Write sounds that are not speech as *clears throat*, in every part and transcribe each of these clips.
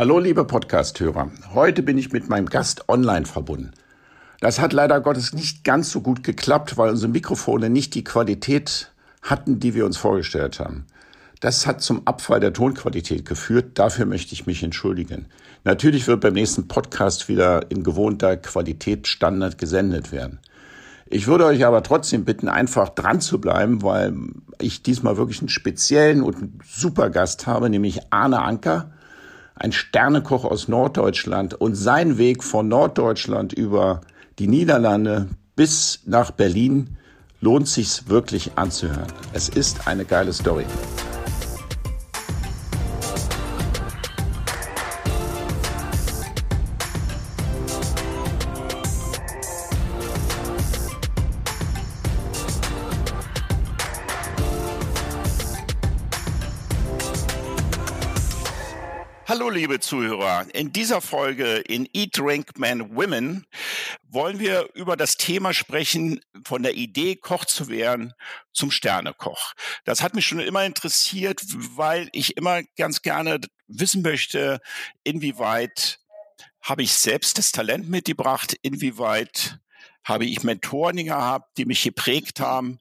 Hallo liebe Podcast-Hörer. Heute bin ich mit meinem Gast online verbunden. Das hat leider Gottes nicht ganz so gut geklappt, weil unsere Mikrofone nicht die Qualität hatten, die wir uns vorgestellt haben. Das hat zum Abfall der Tonqualität geführt. Dafür möchte ich mich entschuldigen. Natürlich wird beim nächsten Podcast wieder in gewohnter Qualitätsstandard gesendet werden. Ich würde euch aber trotzdem bitten, einfach dran zu bleiben, weil ich diesmal wirklich einen speziellen und super Gast habe, nämlich Arne Anker, ein Sternekoch aus Norddeutschland und sein Weg von Norddeutschland über die Niederlande bis nach Berlin lohnt sich's wirklich anzuhören. Es ist eine geile Story. Liebe Zuhörer. In dieser Folge in Eat, Drink, Man, Women wollen wir über das Thema sprechen, von der Idee, Koch zu werden zum Sternekoch. Das hat mich schon immer interessiert, weil ich immer ganz gerne wissen möchte, inwieweit habe ich selbst das Talent mitgebracht, inwieweit habe ich Mentoren gehabt, die mich geprägt haben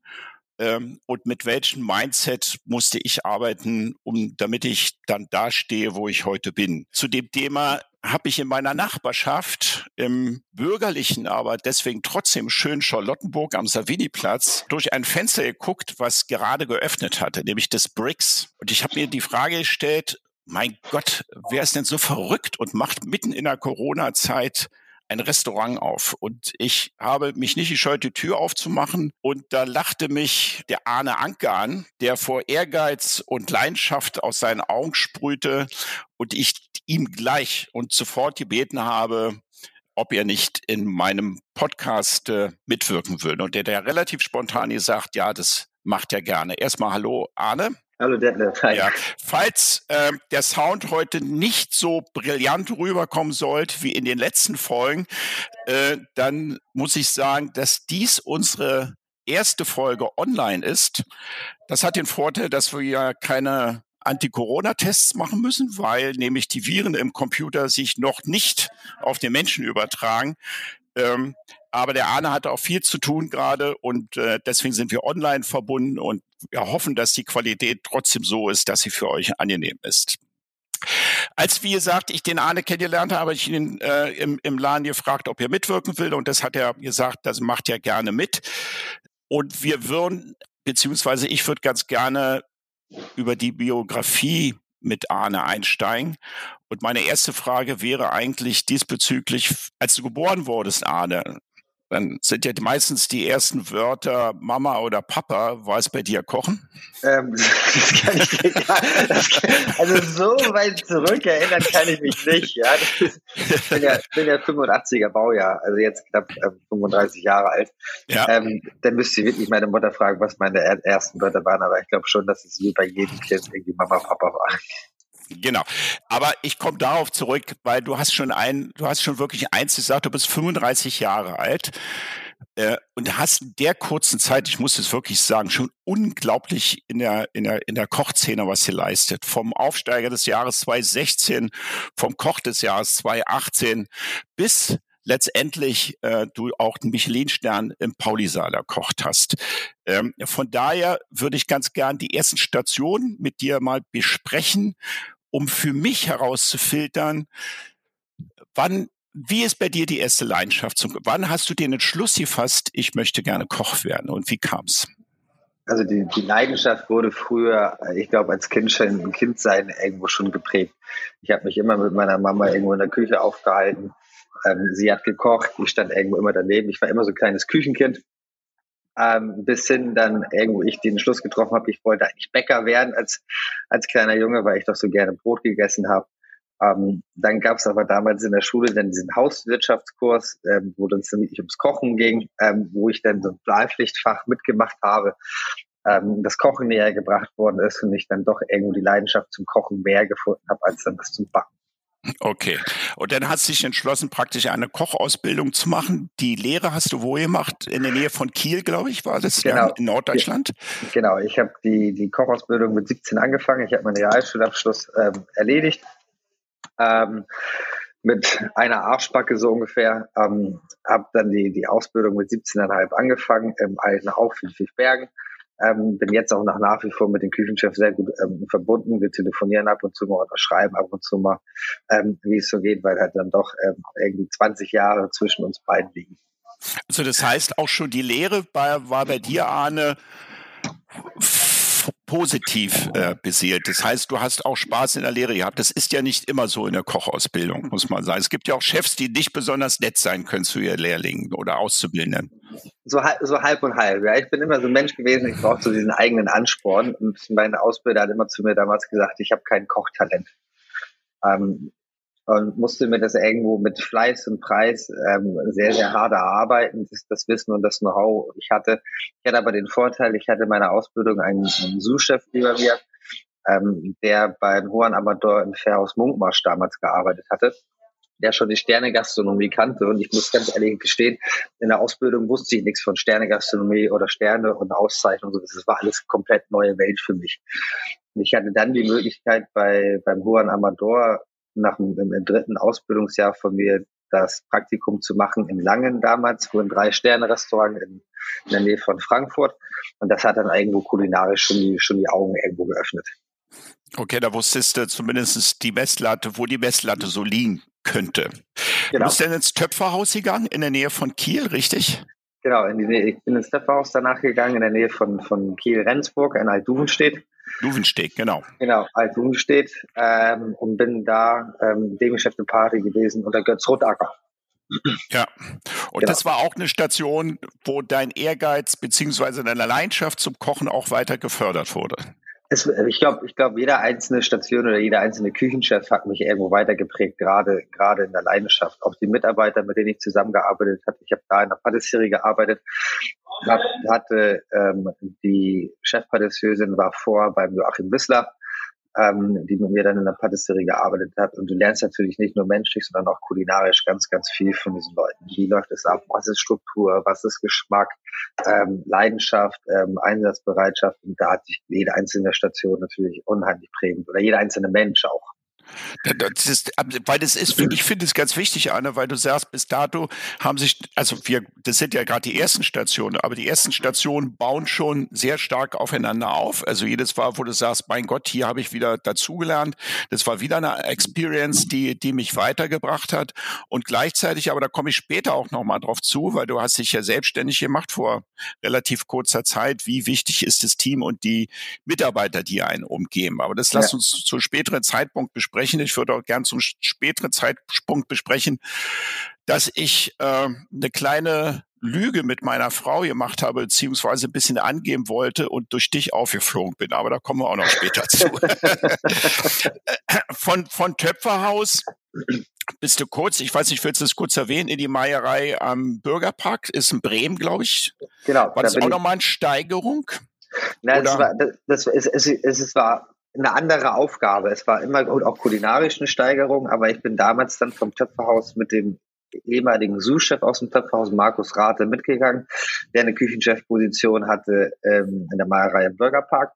ähm, und mit welchem Mindset musste ich arbeiten, um damit ich dann da stehe, wo ich heute bin. Zu dem Thema habe ich in meiner Nachbarschaft im bürgerlichen, aber deswegen trotzdem schön Charlottenburg am Savini-Platz durch ein Fenster geguckt, was gerade geöffnet hatte, nämlich das Bricks. Und ich habe mir die Frage gestellt, mein Gott, wer ist denn so verrückt und macht mitten in der Corona-Zeit ein Restaurant auf. Und ich habe mich nicht gescheut, die Tür aufzumachen. Und da lachte mich der Arne Anke an, der vor Ehrgeiz und Leidenschaft aus seinen Augen sprühte und ich ihm gleich und sofort gebeten habe, ob er nicht in meinem Podcast äh, mitwirken würde. Und der, der relativ spontan gesagt, ja, das macht er gerne. Erstmal hallo, Arne. Hallo Detlef. Hi. Ja, falls äh, der Sound heute nicht so brillant rüberkommen sollte wie in den letzten Folgen, äh, dann muss ich sagen, dass dies unsere erste Folge online ist. Das hat den Vorteil, dass wir ja keine Anti-Corona-Tests machen müssen, weil nämlich die Viren im Computer sich noch nicht auf den Menschen übertragen. Ähm, aber der Arne hat auch viel zu tun gerade und äh, deswegen sind wir online verbunden und wir hoffen, dass die Qualität trotzdem so ist, dass sie für euch angenehm ist. Als, wie gesagt, ich den Arne kennengelernt habe, habe ich ihn äh, im, im Laden gefragt, ob er mitwirken will. Und das hat er gesagt, das macht er gerne mit. Und wir würden, beziehungsweise ich würde ganz gerne über die Biografie mit Arne einsteigen. Und meine erste Frage wäre eigentlich diesbezüglich, als du geboren wurdest, Arne, dann sind ja meistens die ersten Wörter Mama oder Papa. War es bei dir Kochen? Ähm, *laughs* das kann ich dir gar, kann, Also so weit zurück erinnern kann ich mich nicht. Ja, ist, ich bin ja, bin ja 85er Baujahr, also jetzt knapp äh, 35 Jahre alt. Ja. Ähm, dann müsste ich wirklich meine Mutter fragen, was meine ersten Wörter waren. Aber ich glaube schon, dass es wie bei jedem Kind irgendwie Mama, Papa war. Genau. Aber ich komme darauf zurück, weil du hast schon ein, du hast schon wirklich eins gesagt, du bist 35 Jahre alt äh, und hast in der kurzen Zeit, ich muss es wirklich sagen, schon unglaublich in der, in der, in der Kochszene was sie leistet. Vom Aufsteiger des Jahres 2016, vom Koch des Jahres 2018 bis letztendlich äh, du auch den Michelin-Stern im Paulisaal erkocht hast. Ähm, von daher würde ich ganz gern die ersten Stationen mit dir mal besprechen um für mich herauszufiltern, wann, wie ist bei dir die erste Leidenschaft? Zum, wann hast du den Entschluss gefasst, ich möchte gerne Koch werden und wie kam's? Also die, die Leidenschaft wurde früher, ich glaube, als Kind schon, ein Kindsein irgendwo schon geprägt. Ich habe mich immer mit meiner Mama irgendwo in der Küche aufgehalten. Ähm, sie hat gekocht, ich stand irgendwo immer daneben. Ich war immer so ein kleines Küchenkind ähm, bis hin dann irgendwo ich den Schluss getroffen habe, ich wollte eigentlich Bäcker werden als, als kleiner Junge, weil ich doch so gerne Brot gegessen habe. Ähm, dann gab es aber damals in der Schule dann diesen Hauswirtschaftskurs, ähm, wo dann ums Kochen ging, ähm, wo ich dann so ein Bleipflichtfach mitgemacht habe, ähm, das Kochen näher gebracht worden ist und ich dann doch irgendwo die Leidenschaft zum Kochen mehr gefunden habe als dann das zum Backen. Okay. Und dann hast du dich entschlossen, praktisch eine Kochausbildung zu machen. Die Lehre hast du wo gemacht? In der Nähe von Kiel, glaube ich, war das genau. in Norddeutschland? Genau, ich habe die, die Kochausbildung mit 17 angefangen. Ich habe meinen Realschulabschluss ähm, erledigt. Ähm, mit einer Arschbacke so ungefähr. Ähm, habe dann die, die Ausbildung mit 17,5 angefangen im alten Auf in Fischbergen. Ähm, bin jetzt auch noch nach wie vor mit dem Küchenchef sehr gut ähm, verbunden. Wir telefonieren ab und zu mal oder schreiben ab und zu mal, ähm, wie es so geht, weil halt dann doch ähm, irgendwie 20 Jahre zwischen uns beiden liegen. Also das heißt auch schon die Lehre war, war bei dir, Arne, positiv äh, besiert. Das heißt, du hast auch Spaß in der Lehre gehabt. Das ist ja nicht immer so in der Kochausbildung, muss man sagen. Es gibt ja auch Chefs, die nicht besonders nett sein können zu ihren Lehrlingen oder Auszubildenden. So, so halb und halb. Ja, ich bin immer so ein Mensch gewesen, ich brauche so diesen eigenen Ansporn. Und mein Ausbilder hat immer zu mir damals gesagt, ich habe kein Kochtalent. Ähm, und musste mir das irgendwo mit Fleiß und Preis ähm, sehr, sehr hart erarbeiten, das, das Wissen und das Know-how ich hatte. Ich hatte aber den Vorteil, ich hatte in meiner Ausbildung einen, einen Sous-Chef über mir, ähm, der beim Juan Amador in Fairhaus Munkmarsch damals gearbeitet hatte der schon die Sterne-Gastronomie kannte. Und ich muss ganz ehrlich gestehen, in der Ausbildung wusste ich nichts von Sterne-Gastronomie oder Sterne und Auszeichnungen. Das war alles komplett neue Welt für mich. Und ich hatte dann die Möglichkeit bei, beim Juan Amador nach dem, dritten Ausbildungsjahr von mir das Praktikum zu machen in Langen damals, wo ein Drei-Sterne-Restaurant in, in, der Nähe von Frankfurt. Und das hat dann irgendwo kulinarisch schon die, schon die Augen irgendwo geöffnet. Okay, da wusstest du zumindest die Messlatte, wo die Messlatte so liegen könnte. Genau. Du bist dann ins Töpferhaus gegangen, in der Nähe von Kiel, richtig? Genau, in die Nähe, ich bin ins Töpferhaus danach gegangen, in der Nähe von, von Kiel-Rendsburg, in Alt-Duvenstedt. Duvenstedt, genau. Genau, Alt-Duvenstedt ähm, und bin da ähm, Chef der Party gewesen unter Götz Rotacker. Ja, und genau. das war auch eine Station, wo dein Ehrgeiz beziehungsweise deine Leidenschaft zum Kochen auch weiter gefördert wurde. Es, ich glaube, ich glaube, jede einzelne Station oder jeder einzelne Küchenchef hat mich irgendwo weitergeprägt, gerade gerade in der Leidenschaft. Auch die Mitarbeiter, mit denen ich zusammengearbeitet habe. Ich habe da in der Patisserie gearbeitet, hab, hatte ähm, die Chefpatisseurin war vor beim Joachim Wissler ähm, die mit mir dann in der Patisserie gearbeitet hat. Und du lernst natürlich nicht nur menschlich, sondern auch kulinarisch ganz, ganz viel von diesen Leuten. Wie läuft es ab? Was ist Struktur? Was ist Geschmack? Ähm, Leidenschaft, ähm, Einsatzbereitschaft. Und da hat sich jede einzelne Station natürlich unheimlich prägend oder jeder einzelne Mensch auch. Das ist, weil das ist, ich finde es ganz wichtig, Anne, weil du sagst, bis dato haben sich, also wir, das sind ja gerade die ersten Stationen, aber die ersten Stationen bauen schon sehr stark aufeinander auf. Also jedes Mal, wo du sagst, mein Gott, hier habe ich wieder dazugelernt. Das war wieder eine Experience, die, die mich weitergebracht hat. Und gleichzeitig, aber da komme ich später auch nochmal drauf zu, weil du hast dich ja selbstständig gemacht vor relativ kurzer Zeit. Wie wichtig ist das Team und die Mitarbeiter, die einen umgeben? Aber das lass uns zu späteren Zeitpunkt besprechen besprechen. Ich würde auch gern zum späteren Zeitpunkt besprechen, dass ich äh, eine kleine Lüge mit meiner Frau gemacht habe, beziehungsweise ein bisschen angeben wollte und durch dich aufgeflogen bin. Aber da kommen wir auch noch später zu. *laughs* von, von Töpferhaus bist du kurz, ich weiß nicht, willst du es kurz erwähnen, in die Meierei am Bürgerpark, ist in Bremen, glaube ich. Genau. War das da auch nochmal eine Steigerung? Nein, das war, das, das, es, es, es war eine andere Aufgabe. Es war immer auch kulinarisch eine Steigerung, aber ich bin damals dann vom Töpferhaus mit dem ehemaligen Sous-Chef aus dem Töpferhaus, Markus Rate, mitgegangen, der eine Küchenchefposition hatte ähm, in der Malerei im Bürgerpark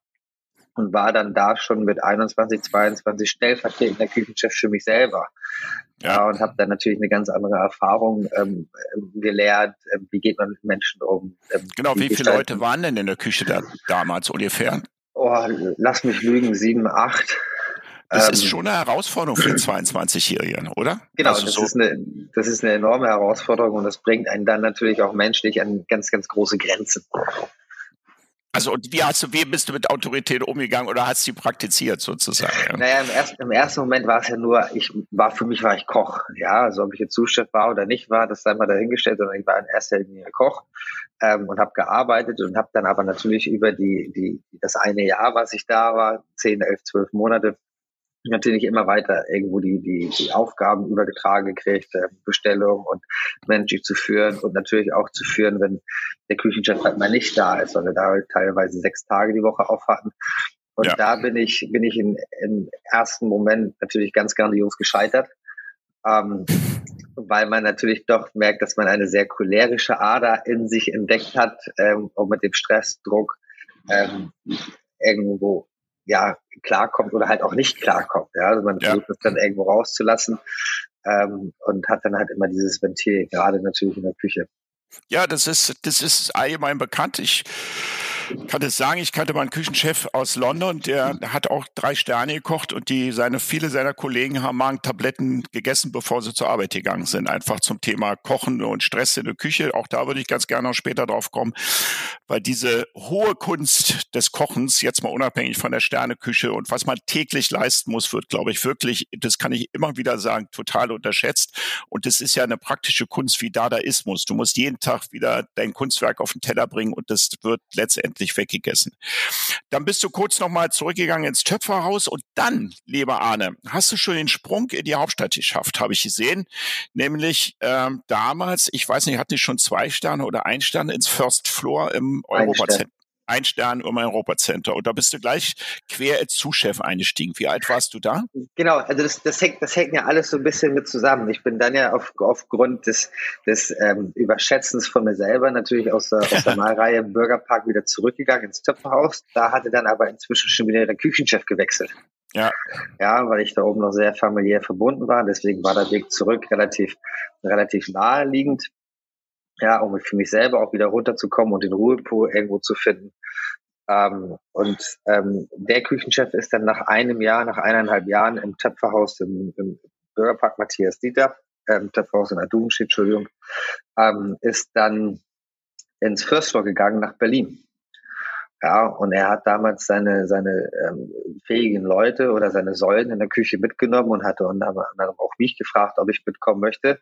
und war dann da schon mit 21, 22 stellvertretender Küchenchef für mich selber. Ja, ja und habe dann natürlich eine ganz andere Erfahrung ähm, gelernt, ähm, wie geht man mit Menschen um. Ähm, genau, wie, wie viele Leute waren denn in der Küche da damals ungefähr? Oh, lass mich lügen, sieben, acht. Das ähm, ist schon eine Herausforderung für 22-Jährigen, *clears throat* oder? Genau, also das, so ist eine, das ist eine enorme Herausforderung und das bringt einen dann natürlich auch menschlich an ganz, ganz große Grenzen. Also und wie hast du, wie bist du mit Autorität umgegangen oder hast du sie praktiziert sozusagen? Ja? Naja, im ersten, im ersten Moment war es ja nur, ich war für mich war ich Koch. Ja, also ob ich jetzt Zustand war oder nicht war, das sei mal dahingestellt, sondern ich war in erster Linie Koch ähm, und habe gearbeitet und habe dann aber natürlich über die, die das eine Jahr, was ich da war, zehn, elf, zwölf Monate, natürlich immer weiter irgendwo die, die, die Aufgaben übergetragen gekriegt, äh, Bestellung und Menschen zu führen und natürlich auch zu führen, wenn der Küchenchef halt mal nicht da ist, weil wir da halt teilweise sechs Tage die Woche aufhatten. Und ja. da bin ich, bin ich in, im ersten Moment natürlich ganz grandios gescheitert. Ähm, weil man natürlich doch merkt, dass man eine sehr cholerische Ader in sich entdeckt hat ähm, und mit dem Stressdruck ähm, irgendwo ja klarkommt oder halt auch nicht klarkommt. Ja? Also man versucht es dann irgendwo rauszulassen ähm, und hat dann halt immer dieses Ventil, gerade natürlich in der Küche. Ja, das ist, das ist allgemein bekannt. Ich kann es sagen, ich kannte mal einen Küchenchef aus London, der hat auch drei Sterne gekocht und die seine, viele seiner Kollegen haben Magentabletten gegessen, bevor sie zur Arbeit gegangen sind. Einfach zum Thema Kochen und Stress in der Küche. Auch da würde ich ganz gerne noch später drauf kommen, weil diese hohe Kunst des Kochens, jetzt mal unabhängig von der Sterneküche und was man täglich leisten muss, wird, glaube ich, wirklich, das kann ich immer wieder sagen, total unterschätzt. Und das ist ja eine praktische Kunst wie Dadaismus. Du musst jeden Tag wieder dein Kunstwerk auf den Teller bringen und das wird letztendlich endlich weggegessen. Dann bist du kurz nochmal zurückgegangen ins Töpferhaus und dann, lieber Arne, hast du schon den Sprung in die Hauptstadt geschafft, habe ich gesehen. Nämlich ähm, damals, ich weiß nicht, hatten die schon zwei Sterne oder ein Stern ins First Floor im Europazentrum ein Stern im Europacenter. Und da bist du gleich quer als Zuschef eingestiegen. Wie alt warst du da? Genau, also das, das, hängt, das hängt ja alles so ein bisschen mit zusammen. Ich bin dann ja auf, aufgrund des, des ähm, Überschätzens von mir selber natürlich aus der, aus der *laughs* Malreihe im Bürgerpark wieder zurückgegangen ins Töpferhaus. Da hatte dann aber inzwischen schon wieder der Küchenchef gewechselt. Ja. Ja, weil ich da oben noch sehr familiär verbunden war. Deswegen war der Weg zurück relativ, relativ naheliegend ja, um für mich selber auch wieder runterzukommen und den Ruhepol irgendwo zu finden. Ähm, und ähm, der Küchenchef ist dann nach einem Jahr, nach eineinhalb Jahren im Töpferhaus im, im Bürgerpark Matthias Dieter, ähm, Töpferhaus in Adumschied, Entschuldigung, ähm, ist dann ins First Floor gegangen nach Berlin. Ja, und er hat damals seine, seine ähm, fähigen Leute oder seine Säulen in der Küche mitgenommen und hatte unter anderem auch mich gefragt, ob ich mitkommen möchte.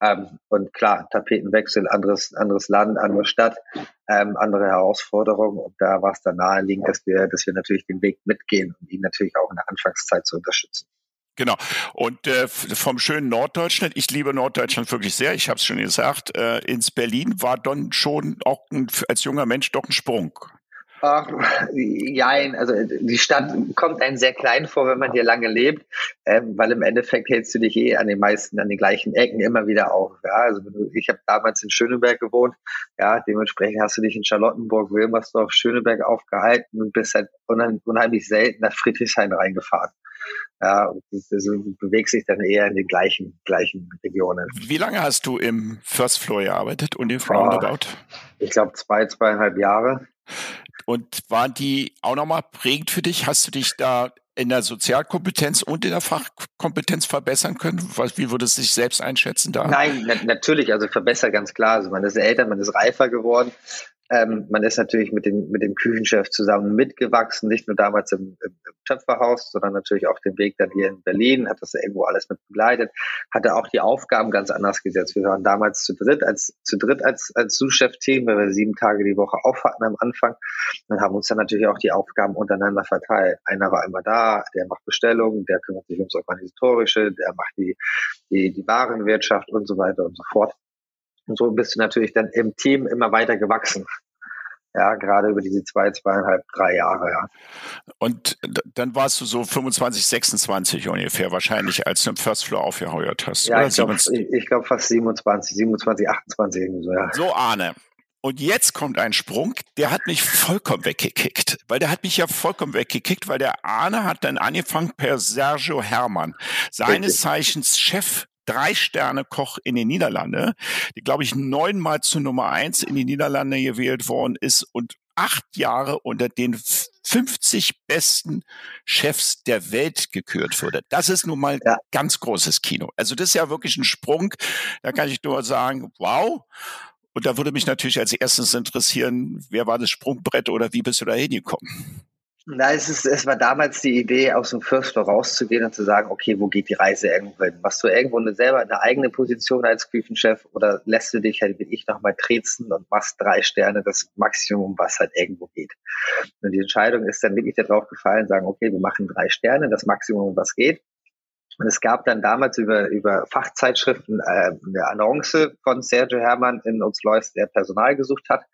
Ähm, und klar, Tapetenwechsel, anderes, anderes Land, andere Stadt, ähm, andere Herausforderungen. Und da war es dann naheliegend, dass wir, dass wir natürlich den Weg mitgehen und ihn natürlich auch in der Anfangszeit zu unterstützen. Genau. Und äh, vom schönen Norddeutschland, ich liebe Norddeutschland wirklich sehr, ich habe es schon gesagt, äh, ins Berlin war dann schon auch ein, als junger Mensch doch ein Sprung. Ach, jein, also die Stadt kommt einem sehr klein vor, wenn man hier lange lebt, ähm, weil im Endeffekt hältst du dich eh an den meisten, an den gleichen Ecken immer wieder auf. Ja? Also ich habe damals in Schöneberg gewohnt, ja, dementsprechend hast du dich in Charlottenburg, Wilmersdorf, Schöneberg aufgehalten und bist halt unheimlich selten nach Friedrichshain reingefahren. Ja, und du bewegst dich dann eher in den gleichen, gleichen Regionen. Wie lange hast du im First Floor gearbeitet und im Roundabout? Ich glaube zwei, zweieinhalb Jahre. Und waren die auch nochmal prägend für dich? Hast du dich da in der Sozialkompetenz und in der Fachkompetenz verbessern können? Wie würde es sich selbst einschätzen da? Nein, na natürlich, also verbessert ganz klar. Also man ist älter, man ist reifer geworden. Ähm, man ist natürlich mit dem, mit dem Küchenchef zusammen mitgewachsen, nicht nur damals im, im, im Töpferhaus, sondern natürlich auch den Weg dann hier in Berlin, hat das irgendwo alles mit begleitet, hatte auch die Aufgaben ganz anders gesetzt. Wir waren damals zu dritt als, zu dritt als, als Sous-Chef-Team, weil wir sieben Tage die Woche auf hatten am Anfang und haben uns dann natürlich auch die Aufgaben untereinander verteilt. Einer war immer da, der macht Bestellungen, der kümmert sich ums Organisatorische, der macht die, die, die Warenwirtschaft und so weiter und so fort. Und so bist du natürlich dann im Team immer weiter gewachsen. Ja, gerade über diese zwei, zweieinhalb, drei Jahre, ja. Und dann warst du so 25, 26 ungefähr wahrscheinlich, als du im First Floor aufgeheuert hast. Ja, oder? ich glaube glaub fast 27, 27, 28 irgendwie so, ja. So, Arne. Und jetzt kommt ein Sprung, der hat mich vollkommen weggekickt, weil der hat mich ja vollkommen weggekickt, weil der Arne hat dann angefangen per Sergio Hermann, seines Zeichens Chef Drei-Sterne-Koch in den Niederlande, die, glaube ich, neunmal zu Nummer eins in die Niederlande gewählt worden ist und acht Jahre unter den 50 besten Chefs der Welt gekürt wurde. Das ist nun mal ja. ganz großes Kino. Also das ist ja wirklich ein Sprung. Da kann ich nur sagen, wow. Und da würde mich natürlich als erstes interessieren, wer war das Sprungbrett oder wie bist du da hingekommen? Na, es, ist, es war damals die Idee, aus dem First Floor rauszugehen und zu sagen, okay, wo geht die Reise irgendwo hin? Machst du irgendwo eine, selber eine eigene Position als Küchenchef oder lässt du dich halt wie ich nochmal trezen und machst drei Sterne, das Maximum, was halt irgendwo geht? Und die Entscheidung ist dann wirklich darauf gefallen, sagen, okay, wir machen drei Sterne, das Maximum, was geht. Und es gab dann damals über, über Fachzeitschriften äh, eine Annonce von Sergio Hermann in uns Lois, der Personal gesucht hat.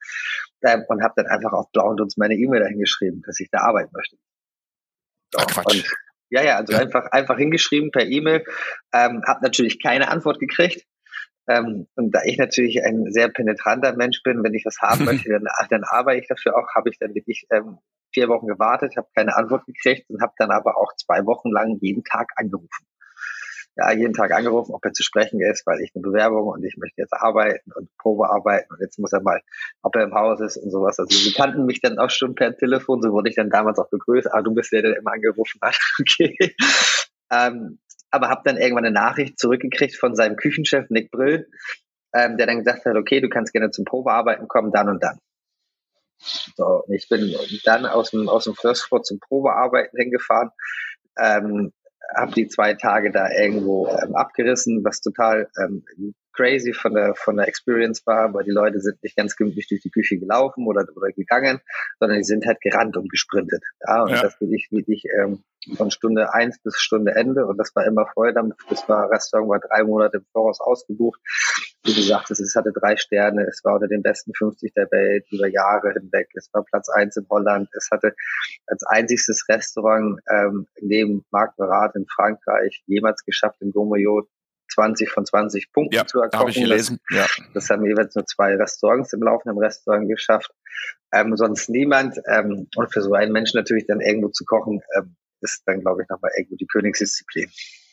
Und habe dann einfach auf Blau und uns meine E-Mail dahin geschrieben, dass ich da arbeiten möchte. So, Ach, Quatsch. Und, ja, ja, also ja. einfach einfach hingeschrieben per E-Mail. Ähm, habe natürlich keine Antwort gekriegt. Ähm, und da ich natürlich ein sehr penetranter Mensch bin, wenn ich was haben *laughs* möchte, dann, dann arbeite ich dafür auch, habe ich dann wirklich ähm, vier Wochen gewartet, habe keine Antwort gekriegt und habe dann aber auch zwei Wochen lang jeden Tag angerufen. Ja, jeden Tag angerufen, ob er zu sprechen ist, weil ich eine Bewerbung und ich möchte jetzt arbeiten und Probe arbeiten und jetzt muss er mal, ob er im Haus ist und sowas. Also sie kannten mich dann auch schon per Telefon, so wurde ich dann damals auch begrüßt. Ah, du bist der, der immer angerufen hat. *laughs* Okay. Ähm, aber habe dann irgendwann eine Nachricht zurückgekriegt von seinem Küchenchef Nick Brill, ähm, der dann gesagt hat, okay, du kannst gerne zum Probearbeiten kommen, dann und dann. So, ich bin dann aus dem, aus dem First Floor zum Probearbeiten hingefahren, ähm, habe die zwei Tage da irgendwo ähm, abgerissen, was total ähm, crazy von der von der Experience war, weil die Leute sind nicht ganz gemütlich durch die Küche gelaufen oder oder gegangen, sondern die sind halt gerannt und gesprintet. Ja, und ja. das will ich wirklich ähm, von Stunde eins bis Stunde Ende und das war immer voll. Das war Restaurant war drei Monate im Voraus ausgebucht. Wie gesagt, es hatte drei Sterne, es war unter den besten 50 der Welt über Jahre hinweg. Es war Platz eins in Holland. Es hatte als einziges Restaurant ähm, neben Marc Berat in Frankreich jemals geschafft, in Gourmet 20 von 20 Punkten ja, zu erkochen. Habe ich gelesen. Das, ja. das haben jeweils nur zwei Restaurants im laufenden Restaurant geschafft. Ähm, sonst niemand. Ähm, und für so einen Menschen natürlich dann irgendwo zu kochen, ähm, ist dann, glaube ich, nochmal irgendwo die Königsdisziplin.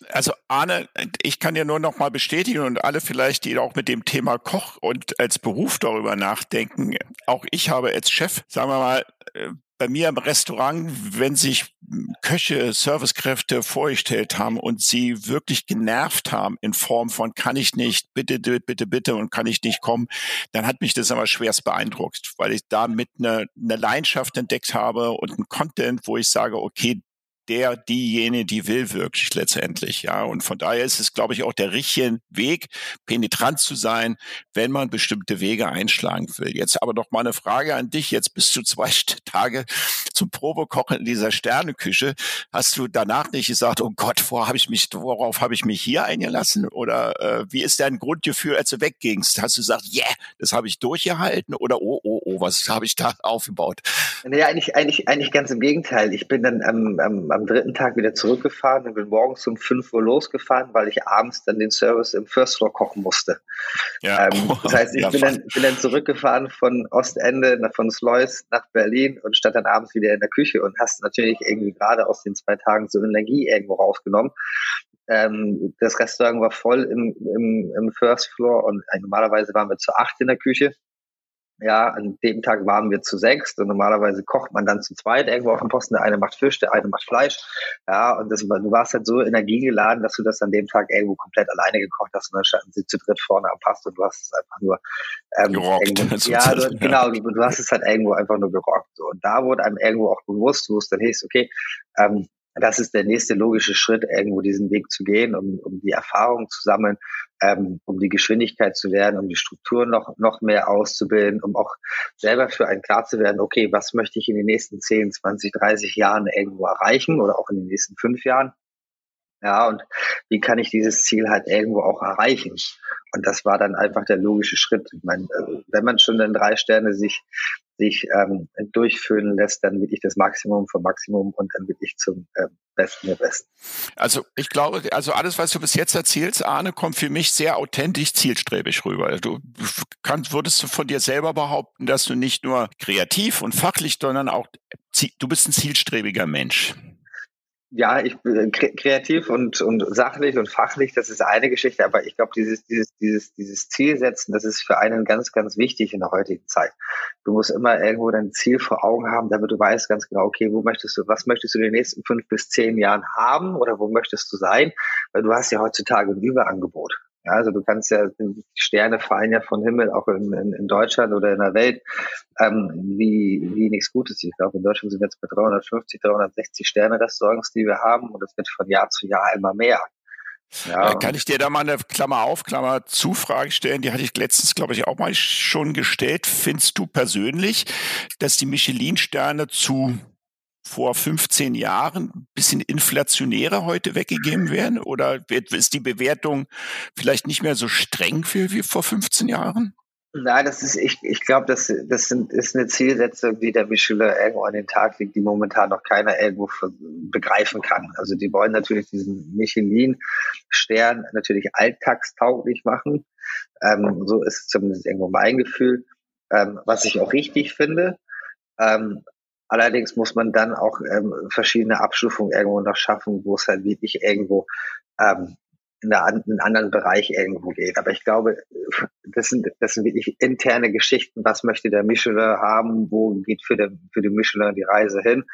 Also Arne, ich kann dir nur noch mal bestätigen und alle vielleicht, die auch mit dem Thema Koch und als Beruf darüber nachdenken, auch ich habe als Chef, sagen wir mal, äh, bei mir im Restaurant, wenn sich Köche, Servicekräfte vorgestellt haben und sie wirklich genervt haben in Form von kann ich nicht, bitte, bitte, bitte und kann ich nicht kommen, dann hat mich das aber schwerst beeindruckt, weil ich damit eine, eine Leidenschaft entdeckt habe und ein Content, wo ich sage, okay, der, diejenige, die will wirklich letztendlich, ja. Und von daher ist es, glaube ich, auch der richtige Weg, penetrant zu sein, wenn man bestimmte Wege einschlagen will. Jetzt aber noch mal eine Frage an dich. Jetzt bist du zwei *laughs* Tage zum Probekochen in dieser Sterneküche. Hast du danach nicht gesagt, oh Gott, worauf habe ich mich, worauf habe ich mich hier eingelassen? Oder äh, wie ist dein Grundgefühl, als du weggingst? Hast du gesagt, yeah, das habe ich durchgehalten? Oder oh, oh, oh, was habe ich da *laughs* aufgebaut? Naja, eigentlich, eigentlich, eigentlich ganz im Gegenteil. Ich bin dann am, am, am dritten Tag wieder zurückgefahren und bin morgens um 5 Uhr losgefahren, weil ich abends dann den Service im First Floor kochen musste. Ja. Ähm, *laughs* das heißt, ich ja, bin, dann, bin dann zurückgefahren von Ostende, nach, von Sluis nach Berlin und stand dann abends wieder in der Küche und hast natürlich irgendwie gerade aus den zwei Tagen so Energie irgendwo rausgenommen. Ähm, das Restaurant war voll im, im, im First Floor und äh, normalerweise waren wir zu acht in der Küche. Ja, an dem Tag waren wir zu sechs und normalerweise kocht man dann zu zweit irgendwo auf dem Posten. Der eine macht Fisch, der eine macht Fleisch. Ja, und das, du warst halt so energiegeladen, dass du das an dem Tag irgendwo komplett alleine gekocht hast und dann standen sie zu dritt vorne am Pass und du hast es einfach nur ähm, gerockt. *laughs* Ja, du, genau, du, du, hast es halt irgendwo einfach nur gerockt. So. Und da wurde einem irgendwo auch bewusst, wo es dann hieß, okay, ähm, das ist der nächste logische Schritt, irgendwo diesen Weg zu gehen, um, um die Erfahrung zu sammeln, ähm, um die Geschwindigkeit zu lernen, um die Struktur noch, noch mehr auszubilden, um auch selber für einen klar zu werden, okay, was möchte ich in den nächsten 10, 20, 30 Jahren irgendwo erreichen oder auch in den nächsten fünf Jahren. Ja, und wie kann ich dieses Ziel halt irgendwo auch erreichen? Und das war dann einfach der logische Schritt. Ich meine, äh, wenn man schon in drei Sterne sich sich ähm, durchführen lässt, dann wirklich das Maximum vom Maximum und dann wirklich zum äh, Besten der Besten. Also ich glaube, also alles, was du bis jetzt erzählst, Arne, kommt für mich sehr authentisch, zielstrebig rüber. Du kannst, würdest du von dir selber behaupten, dass du nicht nur kreativ und fachlich, sondern auch, du bist ein zielstrebiger Mensch. Ja, ich bin kreativ und, und sachlich und fachlich, das ist eine Geschichte, aber ich glaube, dieses, dieses, dieses, dieses Ziel setzen, das ist für einen ganz, ganz wichtig in der heutigen Zeit. Du musst immer irgendwo dein Ziel vor Augen haben, damit du weißt ganz genau, okay, wo möchtest du, was möchtest du in den nächsten fünf bis zehn Jahren haben oder wo möchtest du sein? Weil du hast ja heutzutage ein Überangebot. Ja, also du kannst ja, die Sterne fallen ja von Himmel, auch in, in, in Deutschland oder in der Welt, ähm, wie, wie nichts Gutes. Ich glaube, in Deutschland sind wir jetzt bei 350, 360 Sterne-Restaurants, die wir haben und es wird von Jahr zu Jahr immer mehr. Ja. Äh, kann ich dir da mal eine Klammer auf, Klammer zu Frage stellen? Die hatte ich letztens, glaube ich, auch mal schon gestellt. Findest du persönlich, dass die Michelin-Sterne zu vor 15 Jahren ein bisschen inflationärer heute weggegeben werden? Oder ist die Bewertung vielleicht nicht mehr so streng wie, wie vor 15 Jahren? Nein, das ist, ich, ich glaube, das, das sind, ist eine Zielsetzung, die der Michelin irgendwo an den Tag legt, die momentan noch keiner irgendwo begreifen kann. Also die wollen natürlich diesen Michelin-Stern natürlich alltagstauglich machen. Ähm, so ist zumindest irgendwo mein Gefühl, ähm, was ich auch richtig finde. Ähm, Allerdings muss man dann auch ähm, verschiedene Abstufungen irgendwo noch schaffen, wo es halt wirklich irgendwo ähm, in einen anderen Bereich irgendwo geht. Aber ich glaube, das sind, das sind wirklich interne Geschichten. Was möchte der Michelin haben? Wo geht für, den, für die Michelin die Reise hin?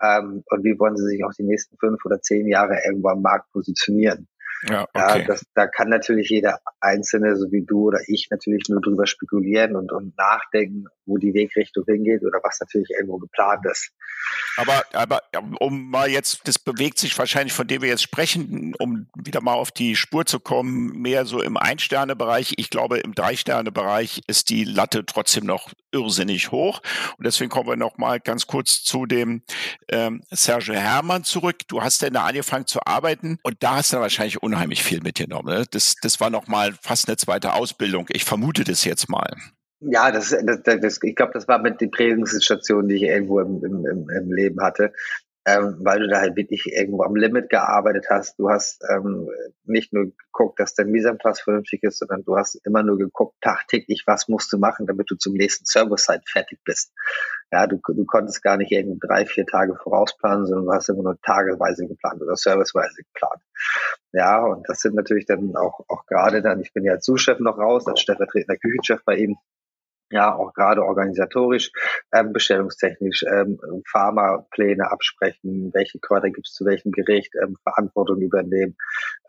Ähm, und wie wollen sie sich auch die nächsten fünf oder zehn Jahre irgendwo am Markt positionieren? Ja, okay. ja das, da kann natürlich jeder Einzelne, so wie du oder ich, natürlich nur drüber spekulieren und, und nachdenken, wo die Wegrichtung hingeht oder was natürlich irgendwo geplant ist. Aber, aber um mal jetzt, das bewegt sich wahrscheinlich, von dem wir jetzt sprechen, um wieder mal auf die Spur zu kommen, mehr so im Ein-Sterne-Bereich. Ich glaube, im Drei-Sterne-Bereich ist die Latte trotzdem noch irrsinnig hoch. Und deswegen kommen wir noch mal ganz kurz zu dem ähm, Sergio Hermann zurück. Du hast ja da angefangen zu arbeiten und da hast du wahrscheinlich unheimlich viel mitgenommen. Ne? Das, das war noch mal fast eine zweite Ausbildung. Ich vermute das jetzt mal. Ja, das, das, das ich glaube, das war mit den Prägungsstationen, die ich irgendwo im, im, im Leben hatte ähm, weil du da halt wirklich irgendwo am Limit gearbeitet hast. Du hast ähm, nicht nur geguckt, dass dein Misanpass vernünftig ist, sondern du hast immer nur geguckt, tagtäglich, was musst du machen, damit du zum nächsten Server-Site fertig bist. Ja, du, du konntest gar nicht irgendwie drei, vier Tage vorausplanen, sondern du hast immer nur tageweise geplant oder serviceweise geplant. Ja, und das sind natürlich dann auch, auch gerade dann, ich bin ja als Zuschef noch raus, als stellvertretender Küchenchef bei ihm, ja, auch gerade organisatorisch, ähm, bestellungstechnisch, ähm, Pharmapläne absprechen, welche Kräuter gibt es zu welchem Gericht, ähm, Verantwortung übernehmen,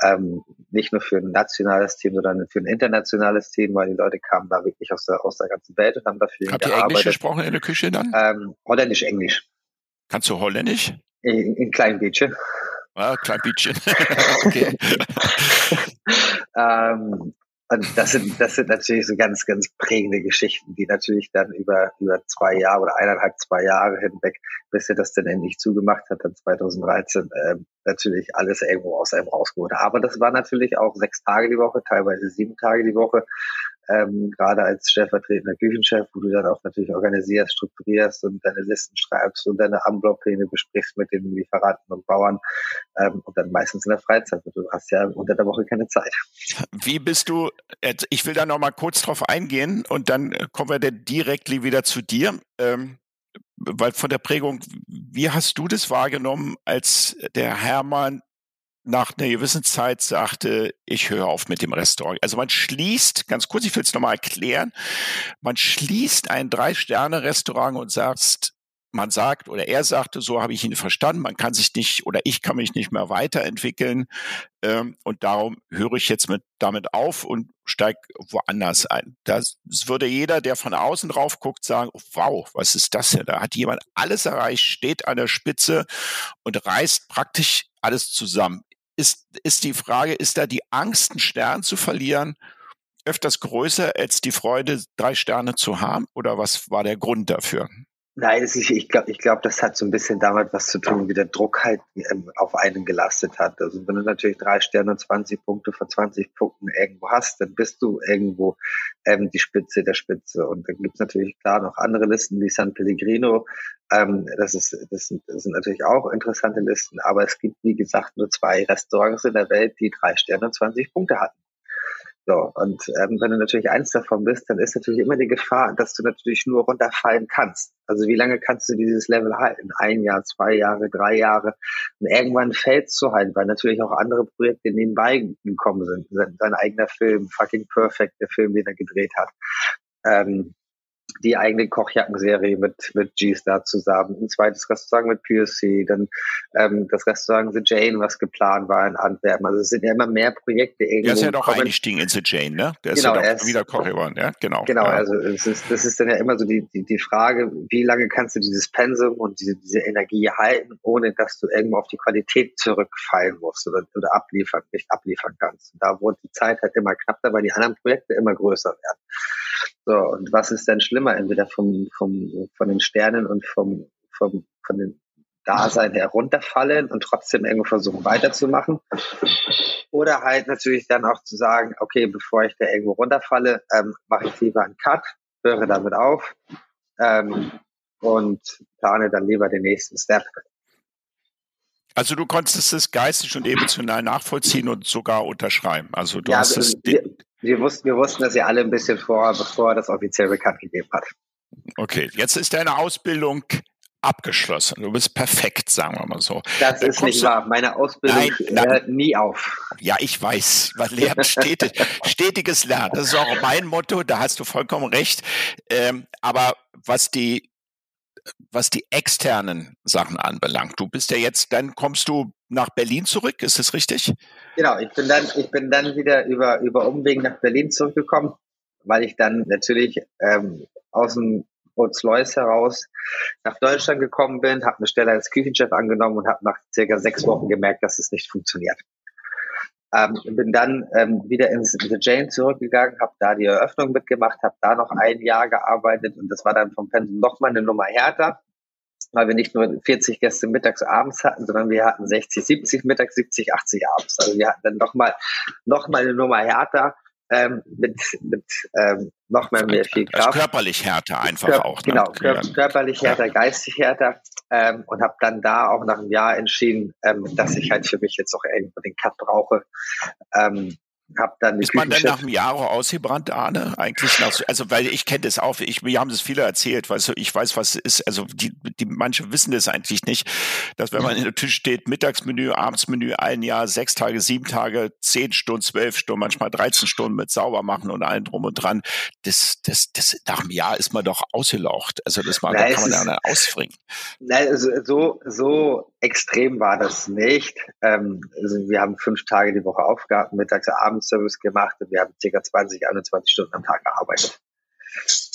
ähm, nicht nur für ein nationales Team, sondern für ein internationales Team, weil die Leute kamen da wirklich aus der, aus der ganzen Welt und haben dafür Habt gearbeitet. ihr Englisch gesprochen in der Küche dann? Ähm, Holländisch, Englisch. Kannst du Holländisch? In, in klein bisschen. Ah, klein bisschen. *laughs* okay. *laughs* ähm, und das sind, das sind natürlich so ganz, ganz prägende Geschichten, die natürlich dann über, über zwei Jahre oder eineinhalb, zwei Jahre hinweg, bis er das dann endlich zugemacht hat, dann 2013, äh, natürlich alles irgendwo aus einem rausgeholt. Aber das war natürlich auch sechs Tage die Woche, teilweise sieben Tage die Woche ähm, gerade als stellvertretender Küchenchef, wo du dann auch natürlich organisierst, strukturierst und deine Listen schreibst und deine Anbaupläne besprichst mit den Lieferanten und Bauern ähm, und dann meistens in der Freizeit. Du hast ja unter der Woche keine Zeit. Wie bist du, ich will da noch mal kurz drauf eingehen und dann kommen wir dann direkt wieder zu dir. Ähm, weil von der Prägung, wie hast du das wahrgenommen, als der Hermann nach einer gewissen Zeit sagte, ich höre auf mit dem Restaurant. Also man schließt, ganz kurz, ich will es nochmal erklären, man schließt ein Drei-Sterne-Restaurant und sagt, man sagt oder er sagte, so habe ich ihn verstanden, man kann sich nicht oder ich kann mich nicht mehr weiterentwickeln ähm, und darum höre ich jetzt mit damit auf und steige woanders ein. Das würde jeder, der von außen drauf guckt, sagen, wow, was ist das denn? Da hat jemand alles erreicht, steht an der Spitze und reißt praktisch alles zusammen ist, ist die Frage, ist da die Angst, einen Stern zu verlieren, öfters größer als die Freude, drei Sterne zu haben? Oder was war der Grund dafür? Nein, ist, ich glaube, ich glaub, das hat so ein bisschen damit was zu tun, wie der Druck halt ähm, auf einen gelastet hat. Also wenn du natürlich drei Sterne und 20 Punkte von 20 Punkten irgendwo hast, dann bist du irgendwo ähm, die Spitze der Spitze. Und dann gibt's natürlich klar noch andere Listen wie San Pellegrino. Ähm, das, ist, das, sind, das sind natürlich auch interessante Listen, aber es gibt, wie gesagt, nur zwei Restaurants in der Welt, die drei Sterne und 20 Punkte hatten. So, und ähm, wenn du natürlich eins davon bist, dann ist natürlich immer die Gefahr, dass du natürlich nur runterfallen kannst. Also wie lange kannst du dieses Level halten? Ein Jahr, zwei Jahre, drei Jahre. Und irgendwann fällt es zu halten, weil natürlich auch andere Projekte nebenbei gekommen sind. Sein eigener Film, Fucking Perfect, der Film, den er gedreht hat. Ähm, die eigene Kochjackenserie mit, mit G-Star zusammen, ein zweites Restaurant mit PSC, dann ähm, das Restaurant The Jane, was geplant war in Antwerpen. Also es sind ja immer mehr Projekte irgendwo. Er ist ja doch eingestiegen in The Jane, ne? Der genau, ist ja doch wieder Koch geworden, ja? Genau. Genau, ja. also es ist, das ist dann ja immer so die, die, die Frage, wie lange kannst du dieses Pensum und diese, diese Energie halten, ohne dass du irgendwo auf die Qualität zurückfallen musst oder, oder abliefern, nicht abliefern kannst. Und da wurde die Zeit halt immer knapper, weil die anderen Projekte immer größer werden. So, und was ist denn schlimmer? Entweder vom, vom, von den Sternen und vom, vom, von den Dasein herunterfallen und trotzdem irgendwo versuchen weiterzumachen. Oder halt natürlich dann auch zu sagen, okay, bevor ich da irgendwo runterfalle, ähm, mache ich lieber einen Cut, höre damit auf ähm, und plane dann lieber den nächsten Step. Also du konntest es geistig und emotional nachvollziehen und sogar unterschreiben. Also du ja, hast es. Wir, wir, wussten, wir wussten das ja alle ein bisschen vor, bevor das offiziell bekannt gegeben hat. Okay, jetzt ist deine Ausbildung abgeschlossen. Du bist perfekt, sagen wir mal so. Das Dann ist nicht wahr. Meine Ausbildung nein, hört nie auf. Ja, ich weiß. Was lernen stetig, stetiges Lernen. Das ist auch mein Motto. Da hast du vollkommen recht. Ähm, aber was die was die externen Sachen anbelangt. Du bist ja jetzt, dann kommst du nach Berlin zurück, ist das richtig? Genau, ich bin dann, ich bin dann wieder über, über Umwegen nach Berlin zurückgekommen, weil ich dann natürlich ähm, aus dem Rolls-Royce heraus nach Deutschland gekommen bin, habe eine Stelle als Küchenchef angenommen und habe nach circa sechs Wochen gemerkt, dass es nicht funktioniert. Ähm, bin dann ähm, wieder ins The Jane zurückgegangen, habe da die Eröffnung mitgemacht, habe da noch ein Jahr gearbeitet und das war dann vom Pensum nochmal eine Nummer härter, weil wir nicht nur 40 Gäste mittags abends hatten, sondern wir hatten 60, 70 mittags, 70, 80 abends. Also wir hatten dann nochmal noch mal eine Nummer härter ähm, mit, mit ähm, noch mehr, mehr viel Kraft. Also körperlich härter einfach Kör auch. Ne? Genau, kör körperlich härter, ja. geistig härter ähm, und habe dann da auch nach einem Jahr entschieden, ähm, dass ich halt für mich jetzt auch irgendwo den Cut brauche. Ähm, hab dann ist man denn nach einem Jahr ausgebrannt, Arne? Eigentlich nach, also weil ich kenne das auch, ich, mir haben das viele erzählt, weißt du, ich weiß, was ist. Also die, die manche wissen das eigentlich nicht, dass wenn man in der Tisch steht, Mittagsmenü, Abendsmenü, ein Jahr, sechs Tage, sieben Tage, zehn Stunden, zwölf Stunden, manchmal 13 Stunden mit sauber machen und allem drum und dran, das, das, das nach einem Jahr ist man doch ausgelaucht. Also das mal, da kann man ja ausfringen. Nein, also so, so extrem war das nicht. Ähm, also wir haben fünf Tage die Woche Aufgaben, mittags, Abendservice gemacht und wir haben circa 20, 21 Stunden am Tag gearbeitet.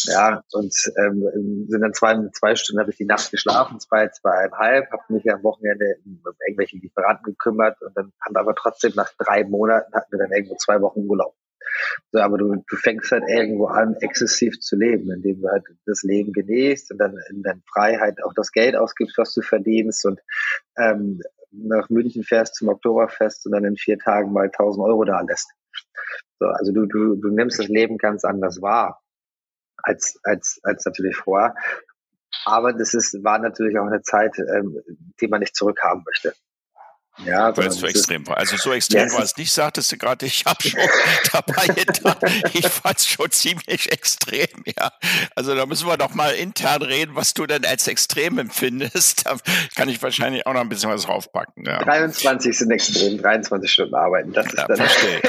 Ja, und ähm, sind dann zwei, zwei Stunden habe ich die Nacht geschlafen, zwei, zweieinhalb, habe mich am Wochenende um irgendwelche Lieferanten gekümmert und dann haben wir aber trotzdem nach drei Monaten hatten wir dann irgendwo zwei Wochen Urlaub. So, aber du, du fängst halt irgendwo an, exzessiv zu leben, indem du halt das Leben genießt und dann in deiner Freiheit auch das Geld ausgibst, was du verdienst und ähm, nach München fährst zum Oktoberfest und dann in vier Tagen mal 1000 Euro da lässt. So, also du, du, du nimmst das Leben ganz anders wahr als, als, als natürlich vorher. Aber das ist, war natürlich auch eine Zeit, ähm, die man nicht zurückhaben möchte. Ja, weil es so extrem war. Also so extrem ja, war es nicht, sagtest du gerade, ich habe schon *laughs* dabei gedacht, ich fand es schon ziemlich extrem, ja. Also da müssen wir doch mal intern reden, was du denn als extrem empfindest. Da kann ich wahrscheinlich auch noch ein bisschen was draufpacken. Ja. 23 sind extrem, 23 Stunden arbeiten. Das ja, verstehe.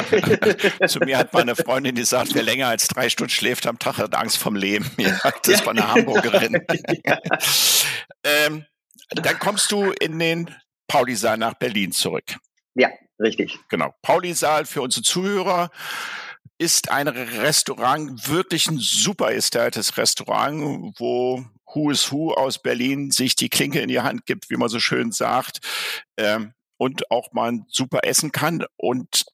*laughs* Zu mir hat meine Freundin gesagt, wer länger als drei Stunden schläft am Tag, hat Angst vom Leben. Ja, *laughs* das war eine Hamburgerin. ähm, dann kommst du in den Paulisaal nach Berlin zurück. Ja, richtig. Genau. Paulisaal für unsere Zuhörer ist ein Restaurant, wirklich ein super ästhetisches Restaurant, wo Who is Who aus Berlin sich die Klinke in die Hand gibt, wie man so schön sagt, ähm, und auch mal super essen kann. Und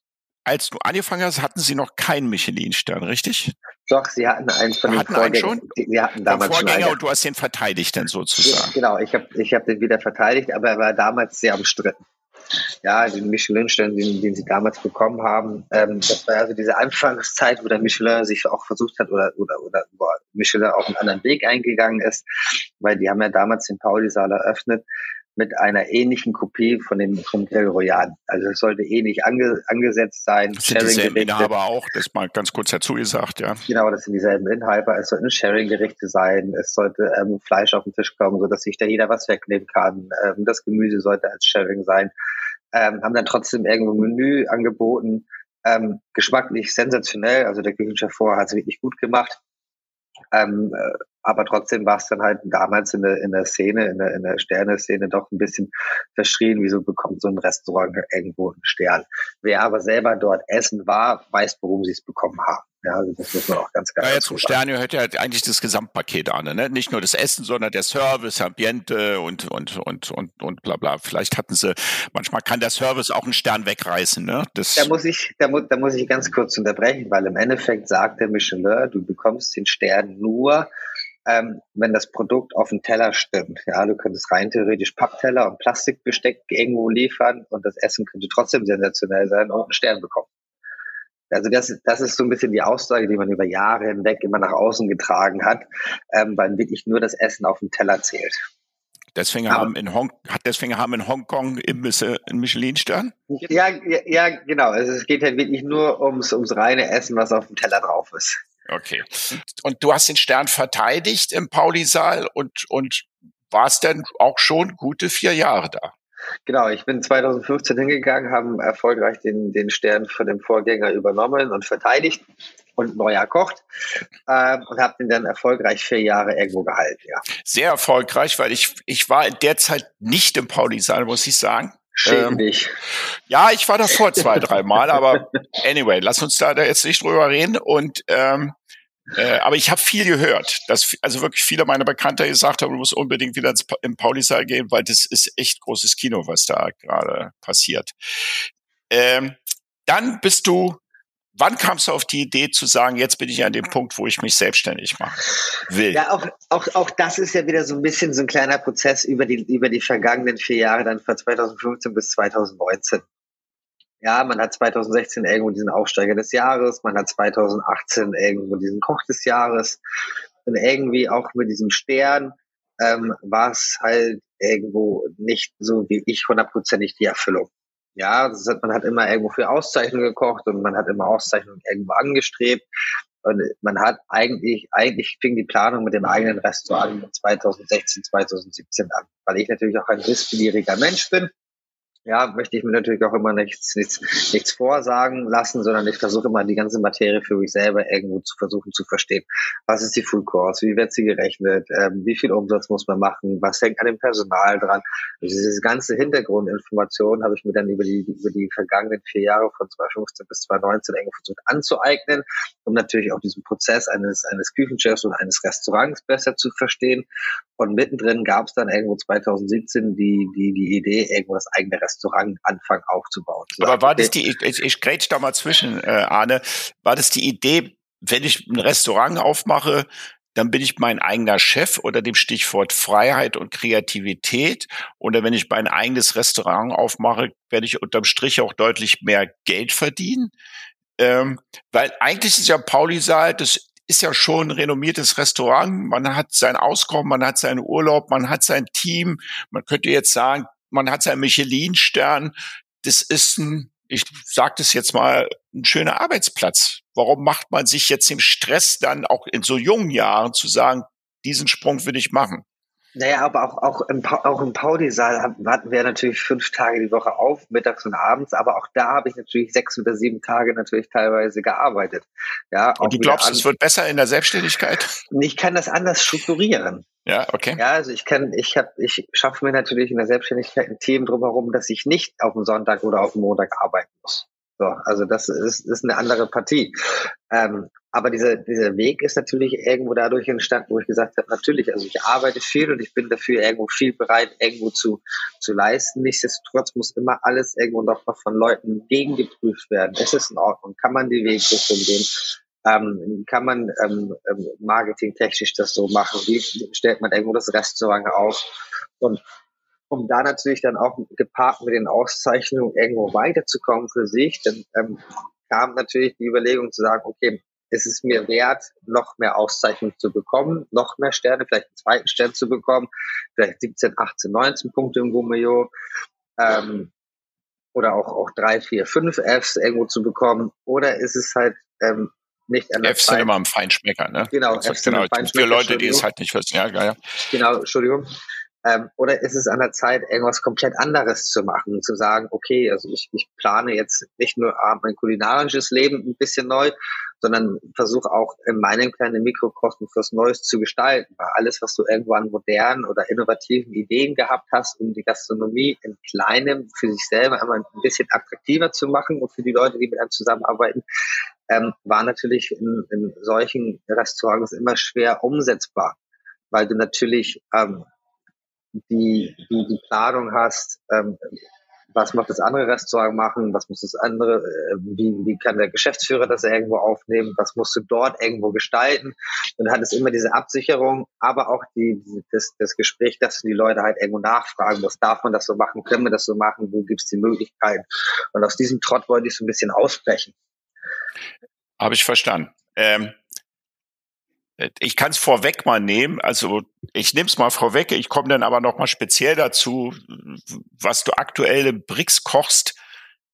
als du angefangen hast, hatten sie noch keinen Michelin-Stern, richtig? Doch, sie hatten einen von den Vorgängern. Sie hatten damals Vorgänger schon und du hast den verteidigt dann sozusagen. Genau, ich habe ich hab den wieder verteidigt, aber er war damals sehr umstritten. Ja, den Michelin-Stern, den, den sie damals bekommen haben, ähm, das war also diese Anfangszeit, wo der Michelin sich auch versucht hat oder, oder, oder wo Michelin auch einen anderen Weg eingegangen ist, weil die haben ja damals den Pauli-Saal eröffnet mit einer ähnlichen Kopie von dem vom Grill Royal. Also es sollte ähnlich ange, angesetzt sein. Das sind dieselben Inhaber auch, das mal ganz kurz dazu gesagt, ja. Genau, das sind dieselben Inhaber. Es sollten Sharing-Gerichte sein. Es sollte ähm, Fleisch auf den Tisch kommen, so dass sich da jeder was wegnehmen kann. Ähm, das Gemüse sollte als Sharing sein. Ähm, haben dann trotzdem irgendwo ein Menü angeboten. Ähm, geschmacklich sensationell. Also der Küchenchef vorher hat es wirklich gut gemacht. Ähm, äh, aber trotzdem war es dann halt damals in der, in der Szene, in der, in der Sterne-Szene doch ein bisschen verschrien, wieso bekommt so ein Restaurant irgendwo einen Stern. Wer aber selber dort essen war, weiß, warum sie es bekommen haben. Ja, also das muss man auch ganz klar ja, jetzt zum Stern gehört ja eigentlich das Gesamtpaket an, ne? Nicht nur das Essen, sondern der Service, Ambiente und, und, und, und, und bla, bla. Vielleicht hatten sie, manchmal kann der Service auch einen Stern wegreißen, ne? Das da muss ich, da, mu da muss ich ganz kurz unterbrechen, weil im Endeffekt sagt der Michelin, du bekommst den Stern nur, ähm, wenn das Produkt auf den Teller stimmt. Ja, du könntest rein theoretisch Pappteller und Plastikbesteck irgendwo liefern und das Essen könnte trotzdem sensationell sein und einen Stern bekommen. Also das, das ist so ein bisschen die Aussage, die man über Jahre hinweg immer nach außen getragen hat, ähm, weil wirklich nur das Essen auf dem Teller zählt. Deswegen Aber, haben in Hong, deswegen haben in Hongkong Imbisse einen Michelin-Stern? Ja, ja, ja, genau. Also es geht halt wirklich nur ums, ums reine Essen, was auf dem Teller drauf ist. Okay. Und du hast den Stern verteidigt im Pauli-Saal und, und warst dann auch schon gute vier Jahre da. Genau, ich bin 2015 hingegangen, haben erfolgreich den, den Stern von dem Vorgänger übernommen und verteidigt und neu erkocht äh, und habe den dann erfolgreich vier Jahre irgendwo gehalten. Ja. Sehr erfolgreich, weil ich, ich war in der Zeit nicht im Pauli-Saal, muss ich sagen. Schäm ähm, Ja, ich war davor zwei, dreimal, aber anyway, lass uns da, da jetzt nicht drüber reden. Und ähm, äh, aber ich habe viel gehört, dass also wirklich viele meiner Bekannte gesagt haben, du musst unbedingt wieder ins, im Paulisaal gehen, weil das ist echt großes Kino, was da gerade passiert. Ähm, dann bist du, wann kamst du auf die Idee zu sagen, jetzt bin ich an dem Punkt, wo ich mich selbstständig machen will? Ja, auch, auch, auch das ist ja wieder so ein bisschen so ein kleiner Prozess über die, über die vergangenen vier Jahre, dann von 2015 bis 2019 ja, man hat 2016 irgendwo diesen Aufsteiger des Jahres, man hat 2018 irgendwo diesen Koch des Jahres und irgendwie auch mit diesem Stern ähm, war es halt irgendwo nicht so wie ich hundertprozentig die Erfüllung. Ja, hat, man hat immer irgendwo für Auszeichnungen gekocht und man hat immer Auszeichnungen irgendwo angestrebt. Und man hat eigentlich, eigentlich fing die Planung mit dem eigenen Restaurant 2016, 2017 an, weil ich natürlich auch ein wissbegieriger Mensch bin ja, möchte ich mir natürlich auch immer nichts, nichts, nichts vorsagen lassen, sondern ich versuche immer die ganze Materie für mich selber irgendwo zu versuchen zu verstehen. Was ist die Full Course? Wie wird sie gerechnet? Ähm, wie viel Umsatz muss man machen? Was hängt an dem Personal dran? Also diese ganze Hintergrundinformation habe ich mir dann über die, über die vergangenen vier Jahre von 2015 bis 2019 irgendwo versucht anzueignen, um natürlich auch diesen Prozess eines, eines Küchenchefs und eines Restaurants besser zu verstehen. Und mittendrin gab es dann irgendwo 2017 die, die, die Idee, irgendwo das eigene Restaurant Restaurant anfangen aufzubauen. Aber war das die, ich, ich grätsch da mal zwischen, äh, Arne, war das die Idee, wenn ich ein Restaurant aufmache, dann bin ich mein eigener Chef oder dem Stichwort Freiheit und Kreativität. Oder wenn ich mein eigenes Restaurant aufmache, werde ich unterm Strich auch deutlich mehr Geld verdienen. Ähm, weil eigentlich ist ja Pauli Saal, das ist ja schon ein renommiertes Restaurant. Man hat sein Auskommen, man hat seinen Urlaub, man hat sein Team. Man könnte jetzt sagen, man hat seinen Michelin-Stern. Das ist ein, ich sage das jetzt mal, ein schöner Arbeitsplatz. Warum macht man sich jetzt im Stress dann auch in so jungen Jahren zu sagen, diesen Sprung will ich machen? Naja, aber auch, auch im, auch im Pauli-Saal hatten wir natürlich fünf Tage die Woche auf, mittags und abends, aber auch da habe ich natürlich sechs oder sieben Tage natürlich teilweise gearbeitet. Ja, und du glaubst, es wird besser in der Selbstständigkeit? Ich kann das anders strukturieren. Ja, okay. Ja, also ich kann, ich habe, ich schaffe mir natürlich in der Selbstständigkeit ein Team drumherum, dass ich nicht auf dem Sonntag oder auf dem Montag arbeiten muss. So, also das ist, ist eine andere Partie. Ähm, aber dieser, dieser Weg ist natürlich irgendwo dadurch entstanden, wo ich gesagt habe, natürlich, also ich arbeite viel und ich bin dafür irgendwo viel bereit, irgendwo zu, zu leisten. Nichtsdestotrotz muss immer alles irgendwo noch mal von Leuten gegengeprüft werden. Ist es in Ordnung? Kann man die Wegrichtung gehen? Ähm, kann man ähm, ähm, marketingtechnisch das so machen? Wie stellt man irgendwo das Restaurant auf? Und um da natürlich dann auch gepaart mit den Auszeichnungen irgendwo weiterzukommen für sich, dann ähm, kam natürlich die Überlegung zu sagen, okay, ist es mir wert, noch mehr Auszeichnungen zu bekommen, noch mehr Sterne, vielleicht einen zweiten Stern zu bekommen, vielleicht 17, 18, 19 Punkte im Gumeo, ähm, oder auch, auch drei, vier, fünf Fs irgendwo zu bekommen, oder ist es halt ähm, nicht an der Fs sind immer ein Feinschmecker, ne? Genau, also, Fs genau. Für Leute, die es halt nicht wissen, ja, ja. Genau, Entschuldigung. Ähm, oder ist es an der Zeit, irgendwas komplett anderes zu machen, zu sagen, okay, also ich, ich plane jetzt nicht nur mein kulinarisches Leben ein bisschen neu, sondern versuche auch in meinem kleinen Mikrokosmos was Neues zu gestalten. Weil alles, was du irgendwo an modernen oder innovativen Ideen gehabt hast, um die Gastronomie in kleinem für sich selber einmal ein bisschen attraktiver zu machen und für die Leute, die mit einem zusammenarbeiten, ähm, war natürlich in, in solchen Restaurants immer schwer umsetzbar, weil du natürlich ähm, die, die, die Planung hast, ähm, was macht das andere Restaurant machen, was muss das andere, äh, wie, wie kann der Geschäftsführer das irgendwo aufnehmen, was musst du dort irgendwo gestalten. Und dann hat es immer diese Absicherung, aber auch die, das, das Gespräch, dass die Leute halt irgendwo nachfragen, was darf man das so machen, können wir das so machen, wo gibt es die Möglichkeiten. Und aus diesem Trott wollte ich so ein bisschen ausbrechen. Habe ich verstanden. Ähm, ich kann es vorweg mal nehmen, also ich nehme es mal vorweg, ich komme dann aber noch mal speziell dazu, was du aktuell im Brix kochst,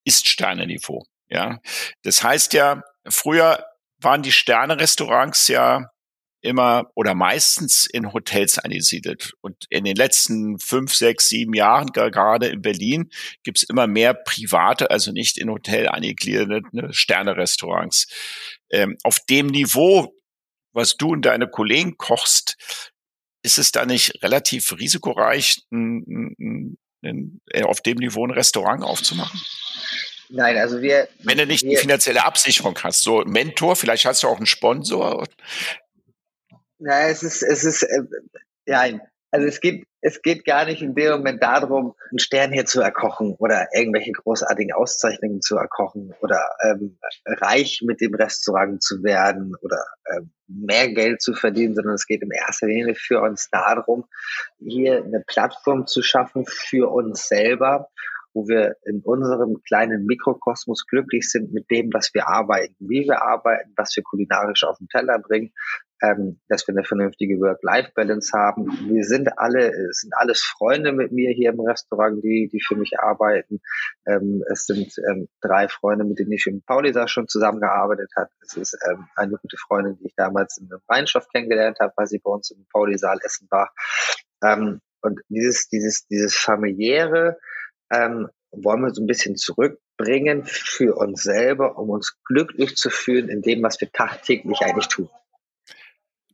ist Sterneniveau. Ja, das heißt ja, früher waren die Sterne-Restaurants ja immer oder meistens in Hotels angesiedelt. Und in den letzten fünf, sechs, sieben Jahren, gerade in Berlin, gibt es immer mehr private, also nicht in Hotel angegliederte Sterne-Restaurants. Ähm, auf dem Niveau, was du und deine Kollegen kochst, ist es da nicht relativ risikoreich, ein, ein, ein, auf dem Niveau ein Restaurant aufzumachen? Nein, also wir. Wenn du nicht wir, die finanzielle Absicherung hast, so Mentor, vielleicht hast du auch einen Sponsor. Ja, es ist, es ist, äh, ja, also es geht, es geht gar nicht in dem Moment darum, einen Stern hier zu erkochen oder irgendwelche großartigen Auszeichnungen zu erkochen oder ähm, reich mit dem Restaurant zu werden oder ähm, mehr Geld zu verdienen, sondern es geht in erster Linie für uns darum, hier eine Plattform zu schaffen für uns selber, wo wir in unserem kleinen Mikrokosmos glücklich sind mit dem, was wir arbeiten, wie wir arbeiten, was wir kulinarisch auf den Teller bringen, ähm, dass wir eine vernünftige Work-Life-Balance haben. Wir sind alle, es sind alles Freunde mit mir hier im Restaurant, die, die für mich arbeiten. Ähm, es sind ähm, drei Freunde, mit denen ich im Paulisa schon zusammengearbeitet habe. Es ist ähm, eine gute Freundin, die ich damals in der Rheinschaft kennengelernt habe, weil sie bei uns im Paulisaal essen war. Ähm, und dieses, dieses, dieses familiäre, ähm, wollen wir so ein bisschen zurückbringen für uns selber, um uns glücklich zu fühlen in dem, was wir tagtäglich eigentlich tun.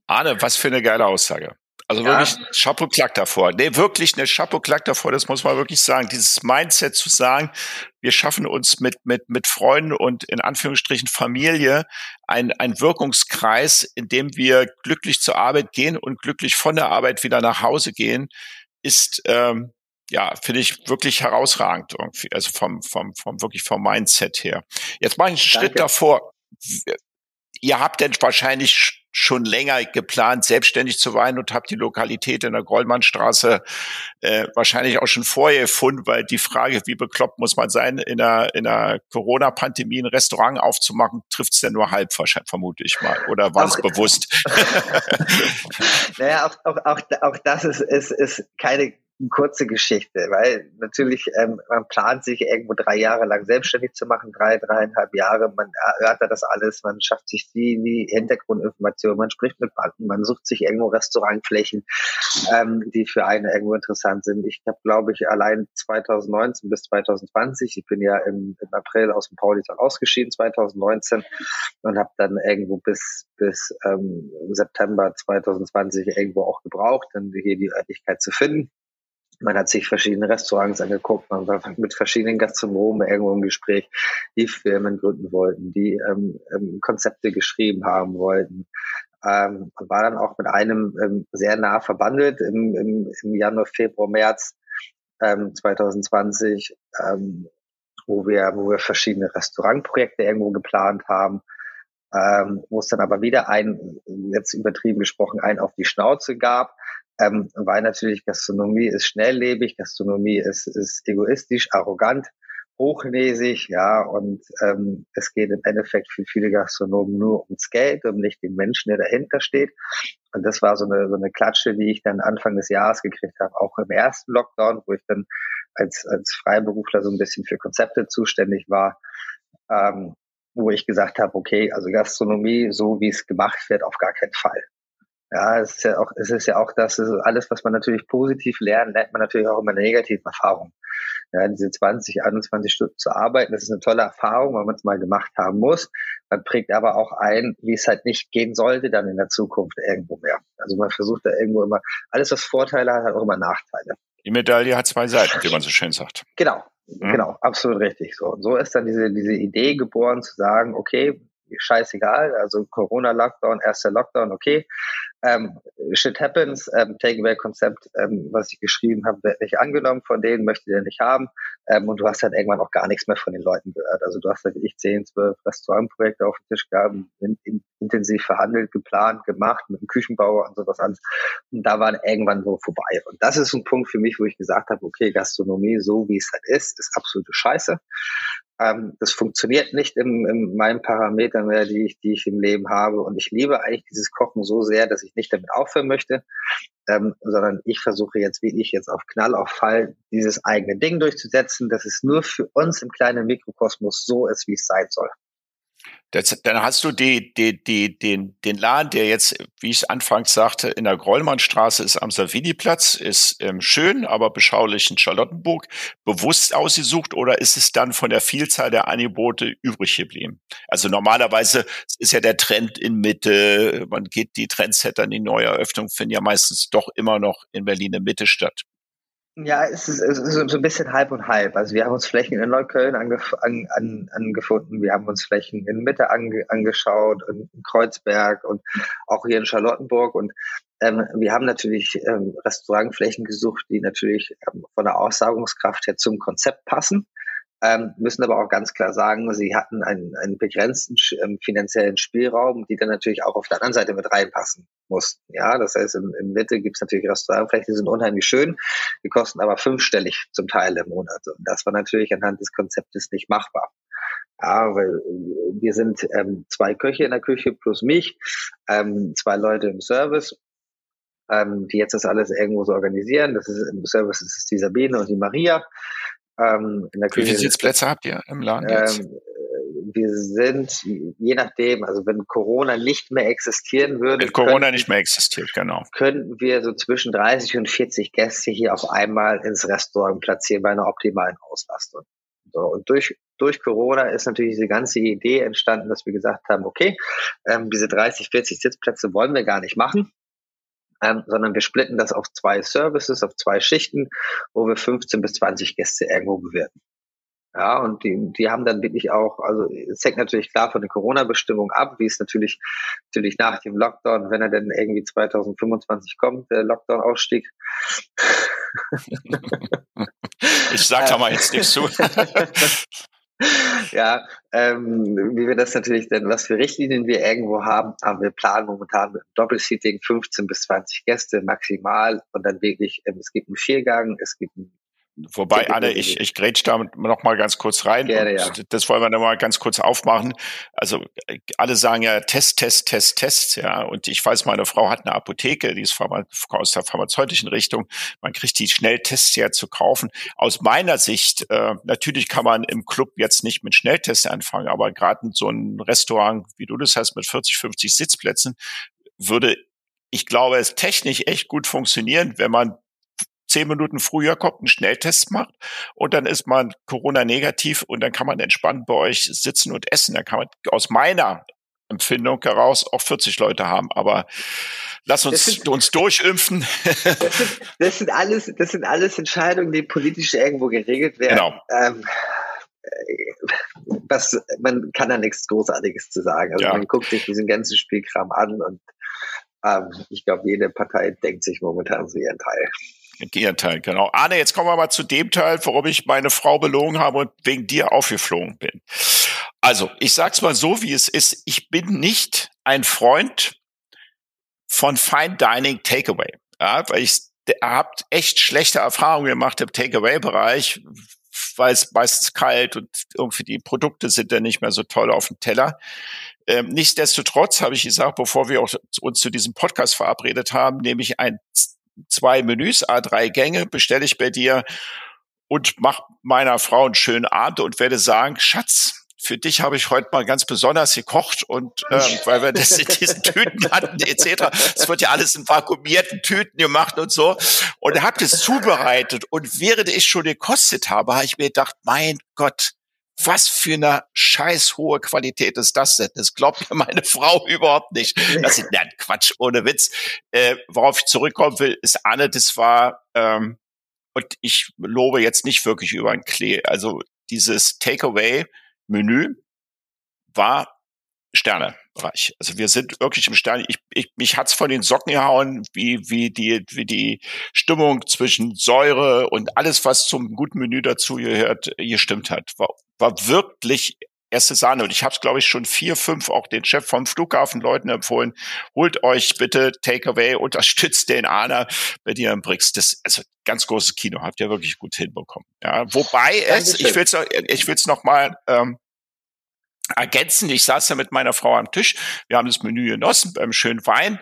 Arne, was für eine geile Aussage. Also ja. wirklich Chapeau Klack davor. Nee, wirklich eine Chapeau Klack davor, das muss man wirklich sagen. Dieses Mindset zu sagen, wir schaffen uns mit, mit, mit Freunden und in Anführungsstrichen Familie ein, ein Wirkungskreis, in dem wir glücklich zur Arbeit gehen und glücklich von der Arbeit wieder nach Hause gehen, ist, ähm, ja, finde ich wirklich herausragend irgendwie, also vom, vom, vom, wirklich vom Mindset her. Jetzt mache ich einen Danke. Schritt davor. Ihr habt denn wahrscheinlich schon länger geplant, selbstständig zu weinen und habe die Lokalität in der Goldmannstraße äh, wahrscheinlich auch schon vorher gefunden, weil die Frage, wie bekloppt muss man sein, in einer, in einer Corona-Pandemie ein Restaurant aufzumachen, trifft es denn nur halb wahrscheinlich, vermute ich mal. Oder war es bewusst? *laughs* naja, auch, auch, auch, auch das ist, ist, ist keine eine kurze Geschichte, weil natürlich ähm, man plant sich irgendwo drei Jahre lang selbstständig zu machen, drei, dreieinhalb Jahre, man erörtert das alles, man schafft sich die, die Hintergrundinformationen, man spricht mit Banken, man sucht sich irgendwo Restaurantflächen, ähm, die für einen irgendwo interessant sind. Ich habe, glaube ich, allein 2019 bis 2020, ich bin ja im, im April aus dem Paulital ausgeschieden, 2019, und habe dann irgendwo bis, bis ähm, September 2020 irgendwo auch gebraucht, dann hier die Örtlichkeit zu finden. Man hat sich verschiedene Restaurants angeguckt, man war mit verschiedenen Gastronomen irgendwo im Gespräch, die Firmen gründen wollten, die ähm, ähm, Konzepte geschrieben haben wollten. Ähm, war dann auch mit einem ähm, sehr nah verbandelt im, im, im Januar, Februar, März ähm, 2020, ähm, wo wir, wo wir verschiedene Restaurantprojekte irgendwo geplant haben. Ähm, wo es dann aber wieder ein, jetzt übertrieben gesprochen, ein auf die Schnauze gab, ähm, weil natürlich Gastronomie ist schnelllebig, Gastronomie ist, ist egoistisch, arrogant, hochnäsig, ja, und ähm, es geht im Endeffekt für viele Gastronomen nur ums Geld und nicht den Menschen, der dahinter steht. Und das war so eine, so eine Klatsche, die ich dann Anfang des Jahres gekriegt habe, auch im ersten Lockdown, wo ich dann als, als Freiberufler so ein bisschen für Konzepte zuständig war, ähm, wo ich gesagt habe, okay, also Gastronomie, so wie es gemacht wird, auf gar keinen Fall. Ja, es ist ja auch, es ist ja auch das, alles, was man natürlich positiv lernt, lernt man natürlich auch immer negative Erfahrungen. Ja, diese 20, 21 Stunden zu arbeiten, das ist eine tolle Erfahrung, weil man es mal gemacht haben muss. Man prägt aber auch ein, wie es halt nicht gehen sollte dann in der Zukunft irgendwo mehr. Also man versucht da irgendwo immer, alles was Vorteile hat, hat auch immer Nachteile. Die Medaille hat zwei Seiten, wie man so schön sagt. Genau, mhm. genau, absolut richtig. So, und so ist dann diese, diese Idee geboren zu sagen, okay, scheißegal, also Corona-Lockdown, erster Lockdown, okay, ähm, shit happens, ähm, Takeaway-Konzept, ähm, was ich geschrieben habe, wird nicht angenommen von denen, möchte der nicht haben. Ähm, und du hast halt irgendwann auch gar nichts mehr von den Leuten gehört. Also du hast halt ich zehn, zwölf Restaurantprojekte auf den Tisch gehabt, in, in, intensiv verhandelt, geplant, gemacht mit dem Küchenbauer und sowas alles. Und da war irgendwann so vorbei. Und das ist ein Punkt für mich, wo ich gesagt habe, okay, Gastronomie, so wie es halt ist, ist absolute Scheiße. Ähm, das funktioniert nicht in, in meinen Parametern mehr, die ich, die ich im Leben habe. Und ich liebe eigentlich dieses Kochen so sehr, dass ich nicht damit aufhören möchte, ähm, sondern ich versuche jetzt, wie ich jetzt auf Knall, auf Fall, dieses eigene Ding durchzusetzen, dass es nur für uns im kleinen Mikrokosmos so ist, wie es sein soll. Das, dann hast du die, die, die, den, den Laden, der jetzt, wie ich es anfangs sagte, in der Grollmannstraße ist am Savini-Platz, ist ähm, schön, aber beschaulich in Charlottenburg, bewusst ausgesucht oder ist es dann von der Vielzahl der Angebote übrig geblieben? Also normalerweise ist ja der Trend in Mitte, man geht die Trendsetter in die Neueröffnung, finden ja meistens doch immer noch in Berlin in Mitte statt. Ja, es ist, es ist so ein bisschen halb und halb. Also wir haben uns Flächen in Neukölln angef an, an, angefunden, wir haben uns Flächen in Mitte ange angeschaut, in Kreuzberg und auch hier in Charlottenburg. Und ähm, wir haben natürlich ähm, Restaurantflächen gesucht, die natürlich ähm, von der Aussagungskraft her zum Konzept passen ähm, müssen aber auch ganz klar sagen, sie hatten einen, einen begrenzten ähm, finanziellen Spielraum, die dann natürlich auch auf der anderen Seite mit reinpassen mussten. Ja, das heißt, in, in Mitte gibt es natürlich Restaurantflächen, die sind unheimlich schön, die kosten aber fünfstellig zum Teil im Monat. Und das war natürlich anhand des Konzeptes nicht machbar. Ja, weil äh, wir sind ähm, zwei Köche in der Küche plus mich, ähm, zwei Leute im Service ähm, die jetzt das alles irgendwo so organisieren. Das ist im Service ist die Sabine und die Maria. Ähm, in der Wie viele Sitzplätze habt ihr im Laden jetzt? Ähm, wir sind, je nachdem, also wenn Corona nicht mehr existieren würde. Wenn Corona nicht mehr existiert, genau. Könnten wir so zwischen 30 und 40 Gäste hier auf einmal ins Restaurant platzieren bei einer optimalen Auslastung. So, und durch, durch Corona ist natürlich diese ganze Idee entstanden, dass wir gesagt haben, okay, ähm, diese 30, 40 Sitzplätze wollen wir gar nicht machen ähm, sondern wir splitten das auf zwei Services, auf zwei Schichten, wo wir 15 bis 20 Gäste irgendwo bewerten. Ja, und die, die haben dann wirklich auch, also es hängt natürlich klar von den Corona-Bestimmungen ab, wie es natürlich, natürlich nach dem Lockdown, wenn er denn irgendwie 2025 kommt, der Lockdown-Ausstieg. ich sag da mal jetzt nichts zu. *laughs* *laughs* ja, ähm, wie wir das natürlich denn, was für Richtlinien wir irgendwo haben, haben wir planen momentan mit Doppelseating 15 bis 20 Gäste maximal und dann wirklich, ähm, es gibt einen Viergang, es gibt einen Wobei, *laughs* Anne, ich, ich grätsch da noch mal ganz kurz rein. Gerne, ja. Das wollen wir noch mal ganz kurz aufmachen. Also äh, alle sagen ja Test, Test, Test, Test. Ja, und ich weiß, meine Frau hat eine Apotheke, die ist aus der pharmazeutischen Richtung. Man kriegt die Schnelltests ja zu kaufen. Aus meiner Sicht, äh, natürlich kann man im Club jetzt nicht mit Schnelltests anfangen, aber gerade in so einem Restaurant, wie du das hast, mit 40, 50 Sitzplätzen, würde ich glaube, es technisch echt gut funktionieren, wenn man zehn Minuten früher kommt, einen Schnelltest macht und dann ist man Corona-negativ und dann kann man entspannt bei euch sitzen und essen. Da kann man aus meiner Empfindung heraus auch 40 Leute haben. Aber lass uns sind, uns durchimpfen. Das sind, das sind, alles, das sind alles Entscheidungen, die politisch irgendwo geregelt werden. Genau. Ähm, äh, was, man kann da nichts Großartiges zu sagen. Also ja. man guckt sich diesen ganzen Spielkram an und ähm, ich glaube, jede Partei denkt sich momentan so ihren Teil. Gegenteil, genau. Arne, jetzt kommen wir mal zu dem Teil, warum ich meine Frau belogen habe und wegen dir aufgeflogen bin. Also, ich sag's mal so, wie es ist. Ich bin nicht ein Freund von Fine Dining Takeaway. Ja, weil ich habt echt schlechte Erfahrungen gemacht im Takeaway-Bereich, weil es meistens kalt und irgendwie die Produkte sind dann nicht mehr so toll auf dem Teller. Ähm, nichtsdestotrotz habe ich gesagt, bevor wir uns zu diesem Podcast verabredet haben, nehme ich ein zwei Menüs, A3 Gänge, bestelle ich bei dir und mach meiner Frau einen schönen Abend und werde sagen, Schatz, für dich habe ich heute mal ganz besonders gekocht und ähm, weil wir das in diesen *laughs* Tüten hatten etc. Es wird ja alles in vakuumierten Tüten gemacht und so und habe das zubereitet und während ich schon gekostet habe, habe ich mir gedacht, mein Gott, was für eine scheiß hohe Qualität ist das denn? Das glaubt mir meine *laughs* Frau überhaupt nicht. Das ist ja, Quatsch, ohne Witz. Äh, worauf ich zurückkommen will, ist Anne, das war, ähm, und ich lobe jetzt nicht wirklich über ein Klee. Also dieses Takeaway-Menü war Sternebereich. Also wir sind wirklich im Sterne. Ich, ich, mich hat's von den Socken gehauen, wie, wie die, wie die Stimmung zwischen Säure und alles, was zum guten Menü dazu gehört, gestimmt hat. War, war wirklich erste Sahne. Und ich habe es, glaube ich, schon vier, fünf auch den Chef vom Flughafen Leuten empfohlen. Holt euch bitte Takeaway, unterstützt den Ana dir im Brix. Das also ganz großes Kino, habt ihr wirklich gut hinbekommen. Ja, wobei es, ich will es ich will's noch mal ähm, ergänzen. Ich saß ja mit meiner Frau am Tisch. Wir haben das Menü genossen beim schönen Wein.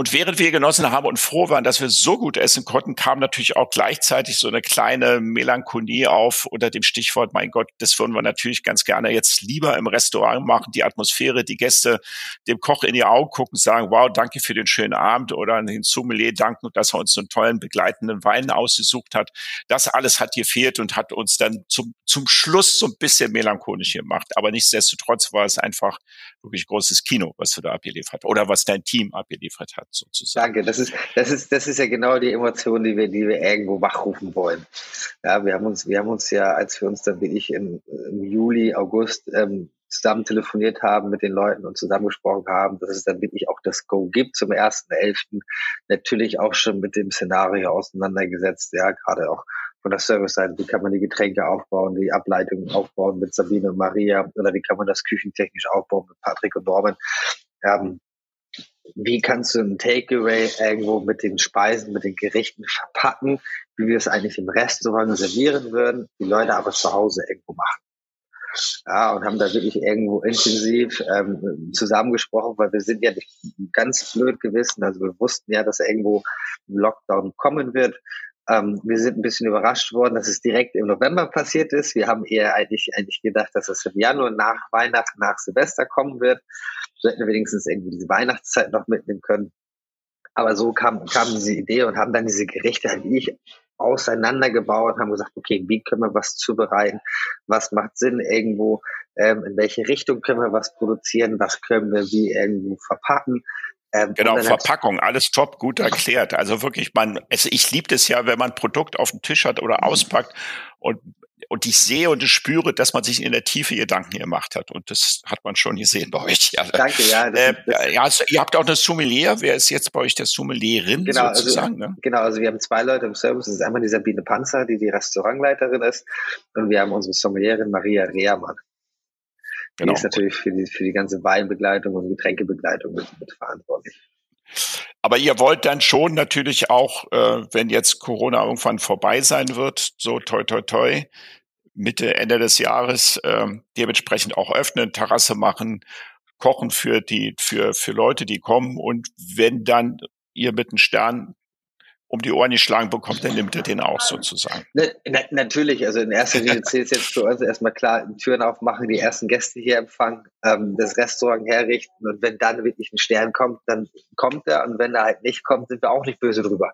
Und während wir genossen haben und froh waren, dass wir so gut essen konnten, kam natürlich auch gleichzeitig so eine kleine Melancholie auf unter dem Stichwort, mein Gott, das würden wir natürlich ganz gerne jetzt lieber im Restaurant machen, die Atmosphäre, die Gäste dem Koch in die Augen gucken, sagen, wow, danke für den schönen Abend oder den Sommelier danken, dass er uns einen tollen begleitenden Wein ausgesucht hat. Das alles hat gefehlt und hat uns dann zum, zum Schluss so ein bisschen melancholisch gemacht. Aber nichtsdestotrotz war es einfach wirklich großes Kino, was du da abgeliefert oder was dein Team abgeliefert hat sozusagen. Danke, das ist, das ist, das ist ja genau die Emotion, die wir, die wir irgendwo wachrufen wollen. Ja, wir haben uns, wir haben uns ja, als wir uns dann wie ich im, im Juli, August ähm, zusammen telefoniert haben mit den Leuten und zusammengesprochen haben, dass es dann wirklich auch das Go gibt zum 1.11. Natürlich auch schon mit dem Szenario auseinandergesetzt, ja, gerade auch von der Service-Seite, wie kann man die Getränke aufbauen, die Ableitungen aufbauen mit Sabine und Maria oder wie kann man das küchentechnisch aufbauen mit Patrick und Norman. Ähm, wie kannst du ein Takeaway irgendwo mit den Speisen, mit den Gerichten verpacken, wie wir es eigentlich im Restaurant servieren würden, die Leute aber zu Hause irgendwo machen. Ja, und haben da wirklich irgendwo intensiv ähm, zusammengesprochen, weil wir sind ja nicht ganz blöd gewissen. Also wir wussten ja, dass irgendwo ein Lockdown kommen wird. Ähm, wir sind ein bisschen überrascht worden, dass es direkt im November passiert ist. Wir haben eher eigentlich, eigentlich gedacht, dass es im Januar nach Weihnachten, nach Silvester kommen wird. So hätten wir wenigstens irgendwie diese Weihnachtszeit noch mitnehmen können. Aber so kam, kam diese Idee und haben dann diese Gerichte halt ich auseinandergebaut und haben gesagt, okay, wie können wir was zubereiten? Was macht Sinn irgendwo? Ähm, in welche Richtung können wir was produzieren? Was können wir wie irgendwo verpacken? Ähm, genau, Verpackung, alles top, gut erklärt. Also wirklich, man, also ich liebe es ja, wenn man ein Produkt auf dem Tisch hat oder auspackt und und ich sehe und ich spüre, dass man sich in der Tiefe Gedanken gemacht hat. Und das hat man schon gesehen bei euch. Ja. Danke, ja. Das, äh, das ja also, ihr habt auch eine Sommelier. Wer ist jetzt bei euch der Sommelierin genau, also sozusagen? Also, ne? Genau, also wir haben zwei Leute im Service. Das ist einmal die Sabine Panzer, die die Restaurantleiterin ist. Und wir haben unsere Sommelierin Maria Rehrmann. Genau. Die ist natürlich für die, für die ganze Weinbegleitung und Getränkebegleitung mit, mit verantwortlich. Aber ihr wollt dann schon natürlich auch, äh, wenn jetzt Corona irgendwann vorbei sein wird, so toi toi toi, Mitte, Ende des Jahres äh, dementsprechend auch öffnen, Terrasse machen, kochen für die, für, für Leute, die kommen. Und wenn dann ihr mit einem Stern um die Ohren geschlagen bekommt, dann nimmt er den auch sozusagen. Ne, na, natürlich, also in erster Linie zählt es jetzt für uns erstmal klar, Türen aufmachen, die ersten Gäste hier empfangen, ähm, das Restaurant herrichten und wenn dann wirklich ein Stern kommt, dann kommt er und wenn er halt nicht kommt, sind wir auch nicht böse drüber.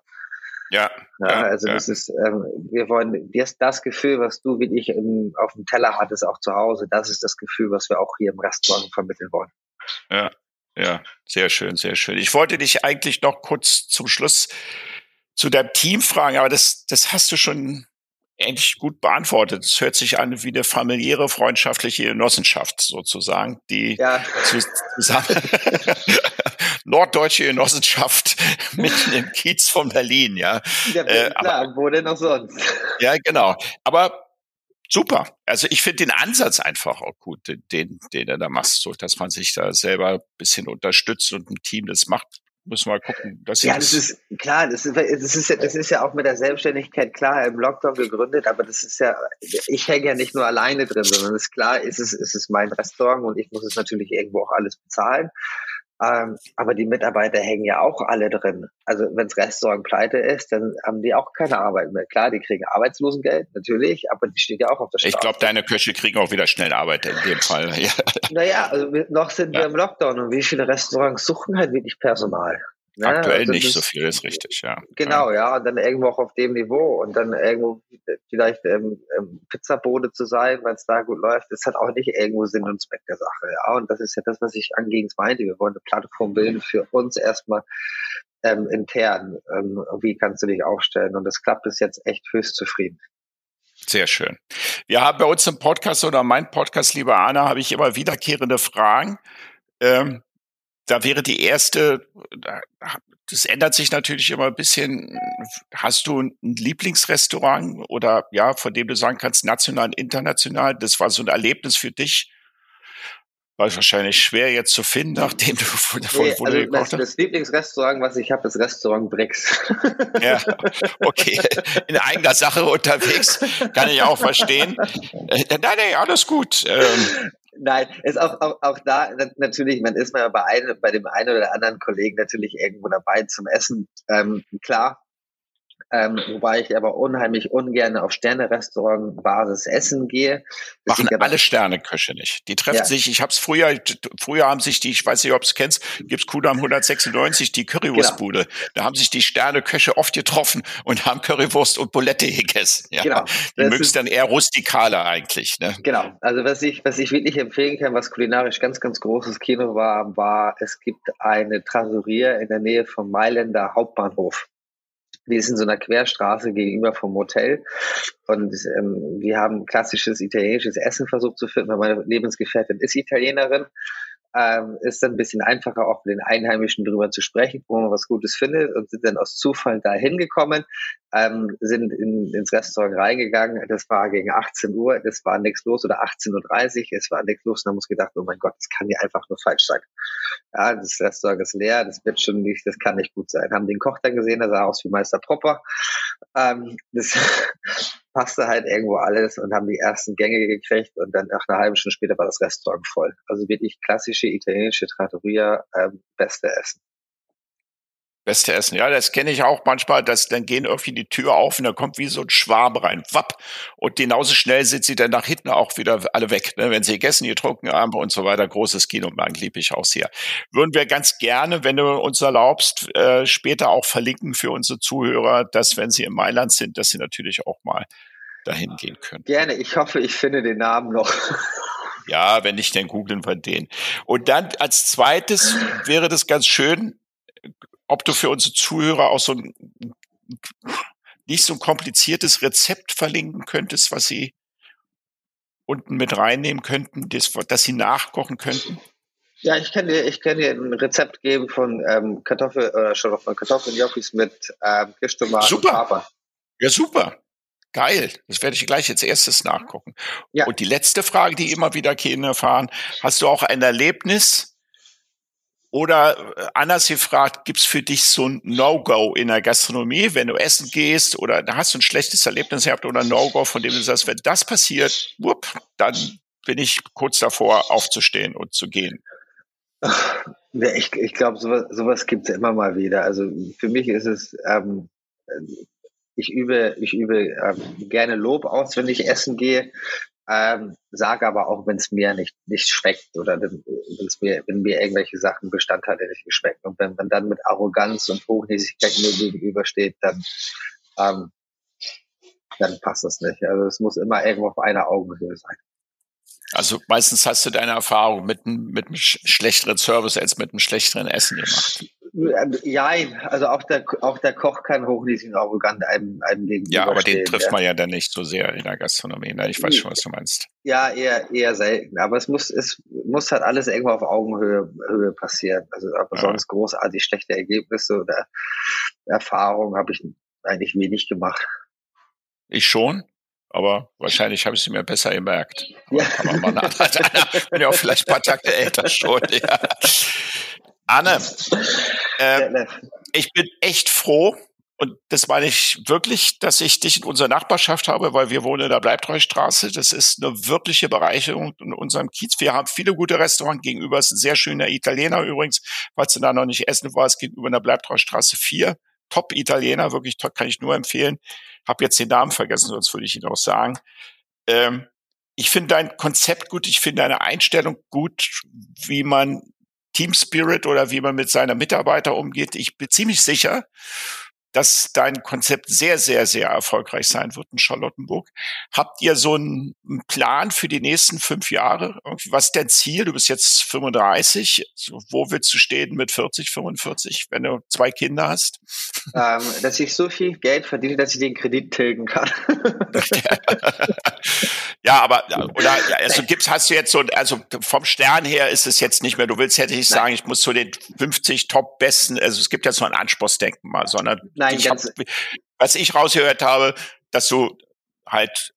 Ja. ja also ja. das ist, ähm, wir wollen das, das Gefühl, was du wie ich im, auf dem Teller hattest, auch zu Hause, das ist das Gefühl, was wir auch hier im Restaurant vermitteln wollen. Ja, ja, sehr schön, sehr schön. Ich wollte dich eigentlich noch kurz zum Schluss zu deinem Team fragen, aber das, das hast du schon eigentlich gut beantwortet. Es hört sich an wie eine familiäre, freundschaftliche Genossenschaft sozusagen, die ja. zusammen *laughs* norddeutsche Genossenschaft *laughs* mitten im Kiez von Berlin, ja. ja äh, klar, aber, wo denn noch sonst? Ja, genau. Aber super. Also ich finde den Ansatz einfach auch gut, den, den, den du da machst, so dass man sich da selber ein bisschen unterstützt und ein Team das macht müssen wir gucken. Dass ja, das ist klar, das ist, das, ist, das ist ja auch mit der Selbstständigkeit klar im Lockdown gegründet, aber das ist ja, ich hänge ja nicht nur alleine drin, sondern es ist klar, ist es, ist es mein Restaurant und ich muss es natürlich irgendwo auch alles bezahlen. Ähm, aber die Mitarbeiter hängen ja auch alle drin. Also wenn das Restaurant pleite ist, dann haben die auch keine Arbeit mehr. Klar, die kriegen Arbeitslosengeld, natürlich, aber die stehen ja auch auf der Straße. Ich glaube, deine Köche kriegen auch wieder schnell Arbeit in dem Fall. *laughs* Ja. Naja, also noch sind ja. wir im Lockdown und wie viele Restaurants suchen halt wirklich Personal? Ne? Aktuell also nicht so viel, ist richtig, ja. Genau, ja. ja, und dann irgendwo auch auf dem Niveau und dann irgendwo vielleicht ähm, Pizzabode zu sein, weil es da gut läuft, ist halt auch nicht irgendwo Sinn und Zweck der Sache, ja. Und das ist ja das, was ich angehend meinte. Wir wollen eine Plattform bilden für uns erstmal ähm, intern. Ähm, wie kannst du dich aufstellen? Und das klappt bis jetzt echt höchst zufrieden. Sehr schön. Wir haben bei uns im Podcast oder mein Podcast, liebe Anna, habe ich immer wiederkehrende Fragen. Ähm, da wäre die erste, das ändert sich natürlich immer ein bisschen. Hast du ein Lieblingsrestaurant oder ja, von dem du sagen kannst, national und international? Das war so ein Erlebnis für dich. War wahrscheinlich schwer jetzt zu finden, nachdem du von, nee, von also das, das Lieblingsrestaurant, was ich habe, ist Restaurant Brix. *laughs* ja, okay. In eigener Sache unterwegs, kann ich auch verstehen. Äh, nein, nein, alles gut. Nein, ist auch, auch, auch da natürlich, man ist mal bei einem, bei dem einen oder anderen Kollegen natürlich irgendwo dabei zum Essen. Ähm, klar, ähm, wobei ich aber unheimlich ungern auf Sterne-Restaurant-Basis essen gehe. Das Machen alle Sterneköche nicht. Die treffen ja. sich, ich habe es früher, früher haben sich die, ich weiß nicht, ob es kennst, gibt's Kudam 196, die Currywurstbude. Genau. Da haben sich die Sterneköche oft getroffen und haben Currywurst und Bulette gegessen. Ja. Genau. Die mögen es dann eher rustikaler eigentlich. Ne? Genau. Also was ich, was ich wirklich empfehlen kann, was kulinarisch ganz, ganz großes Kino war, war, es gibt eine Trattoria in der Nähe vom Mailänder Hauptbahnhof. Wir sind in so einer Querstraße gegenüber vom Hotel. Und ähm, wir haben klassisches italienisches Essen versucht zu finden, weil meine Lebensgefährtin ist Italienerin ähm, ist dann ein bisschen einfacher, auch mit den Einheimischen drüber zu sprechen, wo man was Gutes findet und sind dann aus Zufall da hingekommen, ähm, sind in, ins Restaurant reingegangen. Das war gegen 18 Uhr, es war nichts los oder 18.30 Uhr, es war nichts los und dann muss gedacht, oh mein Gott, das kann ja einfach nur falsch sein. Ja, das Restaurant ist leer, das wird schon nicht, das kann nicht gut sein. Haben den Koch dann gesehen, der sah aus wie Meister Popper. Ähm, das *laughs* passte halt irgendwo alles und haben die ersten Gänge gekriegt und dann nach einer halben Stunde später war das Restaurant voll. Also wirklich klassische italienische Trattoria, ähm, beste Essen. Beste Essen, ja, das kenne ich auch manchmal, dass dann gehen irgendwie die Tür auf und da kommt wie so ein Schwarm rein, wapp, und genauso schnell sind sie dann nach hinten auch wieder alle weg, ne? wenn sie gegessen, getrunken haben und so weiter. Großes Kino, ich auch sehr. Würden wir ganz gerne, wenn du uns erlaubst, äh, später auch verlinken für unsere Zuhörer, dass wenn sie in Mailand sind, dass sie natürlich auch mal dahin gehen können. Gerne, ich hoffe, ich finde den Namen noch. *laughs* Ja, wenn nicht, dann googeln wir den. Und dann als zweites wäre das ganz schön, ob du für unsere Zuhörer auch so ein nicht so ein kompliziertes Rezept verlinken könntest, was sie unten mit reinnehmen könnten, das, dass sie nachkochen könnten? Ja, ich kann dir, ich kann dir ein Rezept geben von ähm, Kartoffel oder schon von Kartoffeljochis mit ähm, Kirschtomaten super. und Papa. Ja, super. Geil. Das werde ich gleich als erstes nachgucken. Ja. Und die letzte Frage, die immer wieder Kinder erfahren, hast du auch ein Erlebnis, oder äh, anders gefragt, gibt's für dich so ein No-Go in der Gastronomie, wenn du essen gehst oder da hast du ein schlechtes Erlebnis gehabt oder ein No-Go, von dem du sagst, wenn das passiert, whoop, dann bin ich kurz davor aufzustehen und zu gehen. Ja, ich, ich glaube, sowas, sowas gibt es immer mal wieder. Also für mich ist es, ähm, ich übe, ich übe ähm, gerne Lob aus, wenn ich essen gehe ähm, sage aber auch, wenn es mir nicht, nicht schmeckt oder wenn's mir, wenn mir irgendwelche Sachen Bestandteile nicht geschmeckt. Und wenn man dann mit Arroganz und Hochnäsigkeit mir gegenübersteht, dann, ähm, dann passt das nicht. Also es muss immer irgendwo auf einer Augenhöhe sein. Also meistens hast du deine Erfahrung mit, mit einem schlechteren Service als mit einem schlechteren Essen gemacht. Ja, also auch der, auch der Koch kann hochnäsig und arrogant einem, einem gegenüber Ja, aber den trifft ja. man ja dann nicht so sehr in der Gastronomie. Ne? Ich weiß schon, was du meinst. Ja, eher, eher selten. Aber es muss, es muss halt alles irgendwo auf Augenhöhe Höhe passieren. Also aber ja. sonst großartig schlechte Ergebnisse oder Erfahrungen habe ich eigentlich wenig gemacht. Ich schon aber wahrscheinlich habe ich sie mir besser gemerkt. Ja. Kann man mal nach, *laughs* bin ja auch vielleicht ein paar Takte älter schon. Ja. Anne, äh, ich bin echt froh, und das meine ich wirklich, dass ich dich in unserer Nachbarschaft habe, weil wir wohnen in der Bleibtreustraße. Das ist eine wirkliche Bereicherung in unserem Kiez. Wir haben viele gute Restaurants gegenüber. Es ist ein sehr schöner Italiener übrigens, falls du da noch nicht essen warst, gegenüber in der Bleibtreustraße 4. Top Italiener, wirklich top, kann ich nur empfehlen. Hab jetzt den Namen vergessen, sonst würde ich ihn auch sagen. Ähm, ich finde dein Konzept gut, ich finde deine Einstellung gut, wie man Team Spirit oder wie man mit seiner Mitarbeiter umgeht. Ich bin ziemlich sicher, dass dein Konzept sehr, sehr, sehr erfolgreich sein wird in Charlottenburg. Habt ihr so einen Plan für die nächsten fünf Jahre? Was ist dein Ziel? Du bist jetzt 35. Wo willst du stehen mit 40, 45, wenn du zwei Kinder hast? Ähm, dass ich so viel Geld verdiene, dass ich den Kredit tilgen kann. *laughs* ja, aber oder also gibt's hast du jetzt so also vom Stern her ist es jetzt nicht mehr. Du willst hätte ich sagen, ich muss zu den 50 Top besten. Also es gibt jetzt so ein Anspruchsdenken mal, sondern Nein, Nein, ich hab, was ich rausgehört habe, dass du halt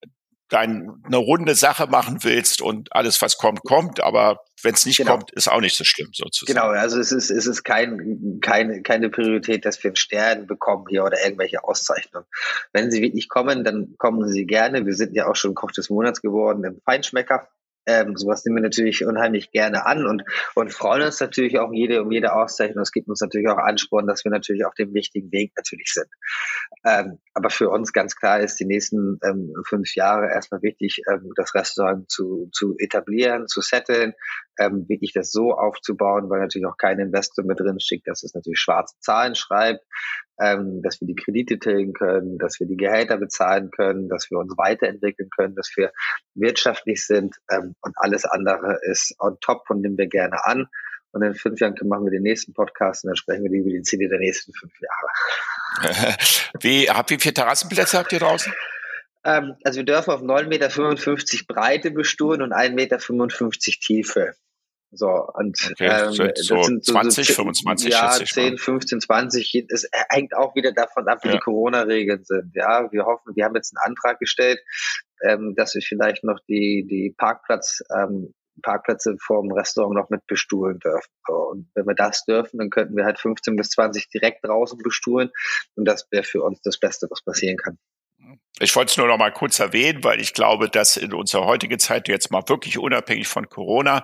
dein, eine runde Sache machen willst und alles, was kommt, kommt, aber wenn es nicht genau. kommt, ist auch nicht so schlimm sozusagen. Genau, also es ist, es ist kein, keine, keine Priorität, dass wir einen Stern bekommen hier oder irgendwelche Auszeichnungen. Wenn sie wirklich kommen, dann kommen sie gerne. Wir sind ja auch schon Koch des Monats geworden im Feinschmecker. Ähm, sowas nehmen wir natürlich unheimlich gerne an und, und freuen uns natürlich auch jede um jede Auszeichnung. Es gibt uns natürlich auch Ansporn, dass wir natürlich auf dem wichtigen Weg natürlich sind. Ähm, aber für uns ganz klar ist die nächsten ähm, fünf Jahre erstmal wichtig, ähm, das Restaurant zu, zu etablieren, zu setteln, ähm, wirklich das so aufzubauen, weil natürlich auch kein Investor mit drin schickt, dass es natürlich schwarze Zahlen schreibt, ähm, dass wir die Kredite tilgen können, dass wir die Gehälter bezahlen können, dass wir uns weiterentwickeln können, dass wir wirtschaftlich sind ähm, und alles andere ist on top und nehmen wir gerne an. Und in fünf Jahren machen wir den nächsten Podcast und dann sprechen wir über die Ziele der nächsten fünf Jahre. *laughs* wie, wie viele Terrassenplätze habt ihr draußen? Ähm, also wir dürfen auf 9,55 Meter Breite bestuhlen und 1,55 Meter Tiefe. So, und okay, ähm, so, das sind so, 20, so, 25, ja, 10, 15, 20, es hängt auch wieder davon ab, wie ja. die Corona-Regeln sind. Ja, wir hoffen, wir haben jetzt einen Antrag gestellt, ähm, dass wir vielleicht noch die, die Parkplatz, ähm, Parkplätze vorm Restaurant noch mit bestuhlen dürfen. Und wenn wir das dürfen, dann könnten wir halt 15 bis 20 direkt draußen bestuhlen. Und das wäre für uns das Beste, was passieren kann. Ich wollte es nur noch mal kurz erwähnen, weil ich glaube, dass in unserer heutigen Zeit jetzt mal wirklich unabhängig von Corona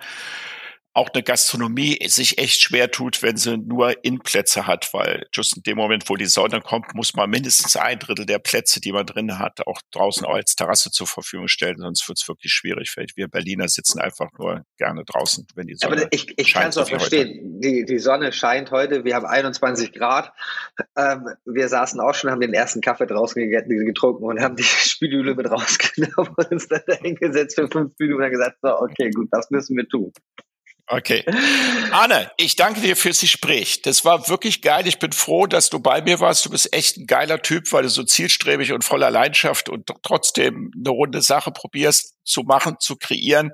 auch eine Gastronomie sich echt schwer tut, wenn sie nur Innenplätze hat, weil just in dem Moment, wo die Sonne kommt, muss man mindestens ein Drittel der Plätze, die man drin hat, auch draußen auch als Terrasse zur Verfügung stellen, sonst wird es wirklich schwierig. Vielleicht wir Berliner sitzen einfach nur gerne draußen, wenn die Sonne Aber ich, ich kann es auch verstehen. Die, die Sonne scheint heute, wir haben 21 Grad. Ähm, wir saßen auch schon, haben den ersten Kaffee draußen getrunken und haben die *laughs* Spülüle mit rausgenommen und uns dann hingesetzt für fünf Minuten und gesagt, so, okay, gut, das müssen wir tun. Okay. Arne, ich danke dir fürs Gespräch. Das war wirklich geil. Ich bin froh, dass du bei mir warst. Du bist echt ein geiler Typ, weil du so zielstrebig und voller Leidenschaft und trotzdem eine runde Sache probierst zu machen, zu kreieren.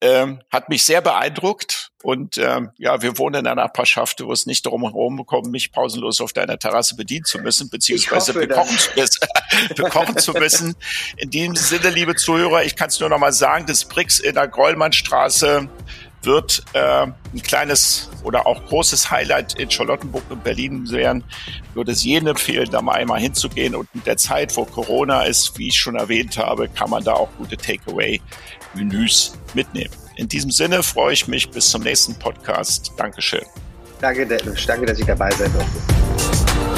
Ähm, hat mich sehr beeindruckt. Und ähm, ja, wir wohnen in einer Nachbarschaft, wo es nicht darum herum kommt, mich pausenlos auf deiner Terrasse bedienen zu müssen, beziehungsweise bekochen zu, müssen, *laughs* bekochen zu müssen. In diesem Sinne, liebe Zuhörer, ich kann es nur noch mal sagen, das Brix in der Grollmannstraße wird äh, ein kleines oder auch großes Highlight in Charlottenburg und Berlin werden. Würde es jedem empfehlen, da mal einmal hinzugehen. Und in der Zeit, wo Corona ist, wie ich schon erwähnt habe, kann man da auch gute Takeaway-Menüs mitnehmen. In diesem Sinne freue ich mich bis zum nächsten Podcast. Dankeschön. Danke, danke, dass ich dabei sein durfte.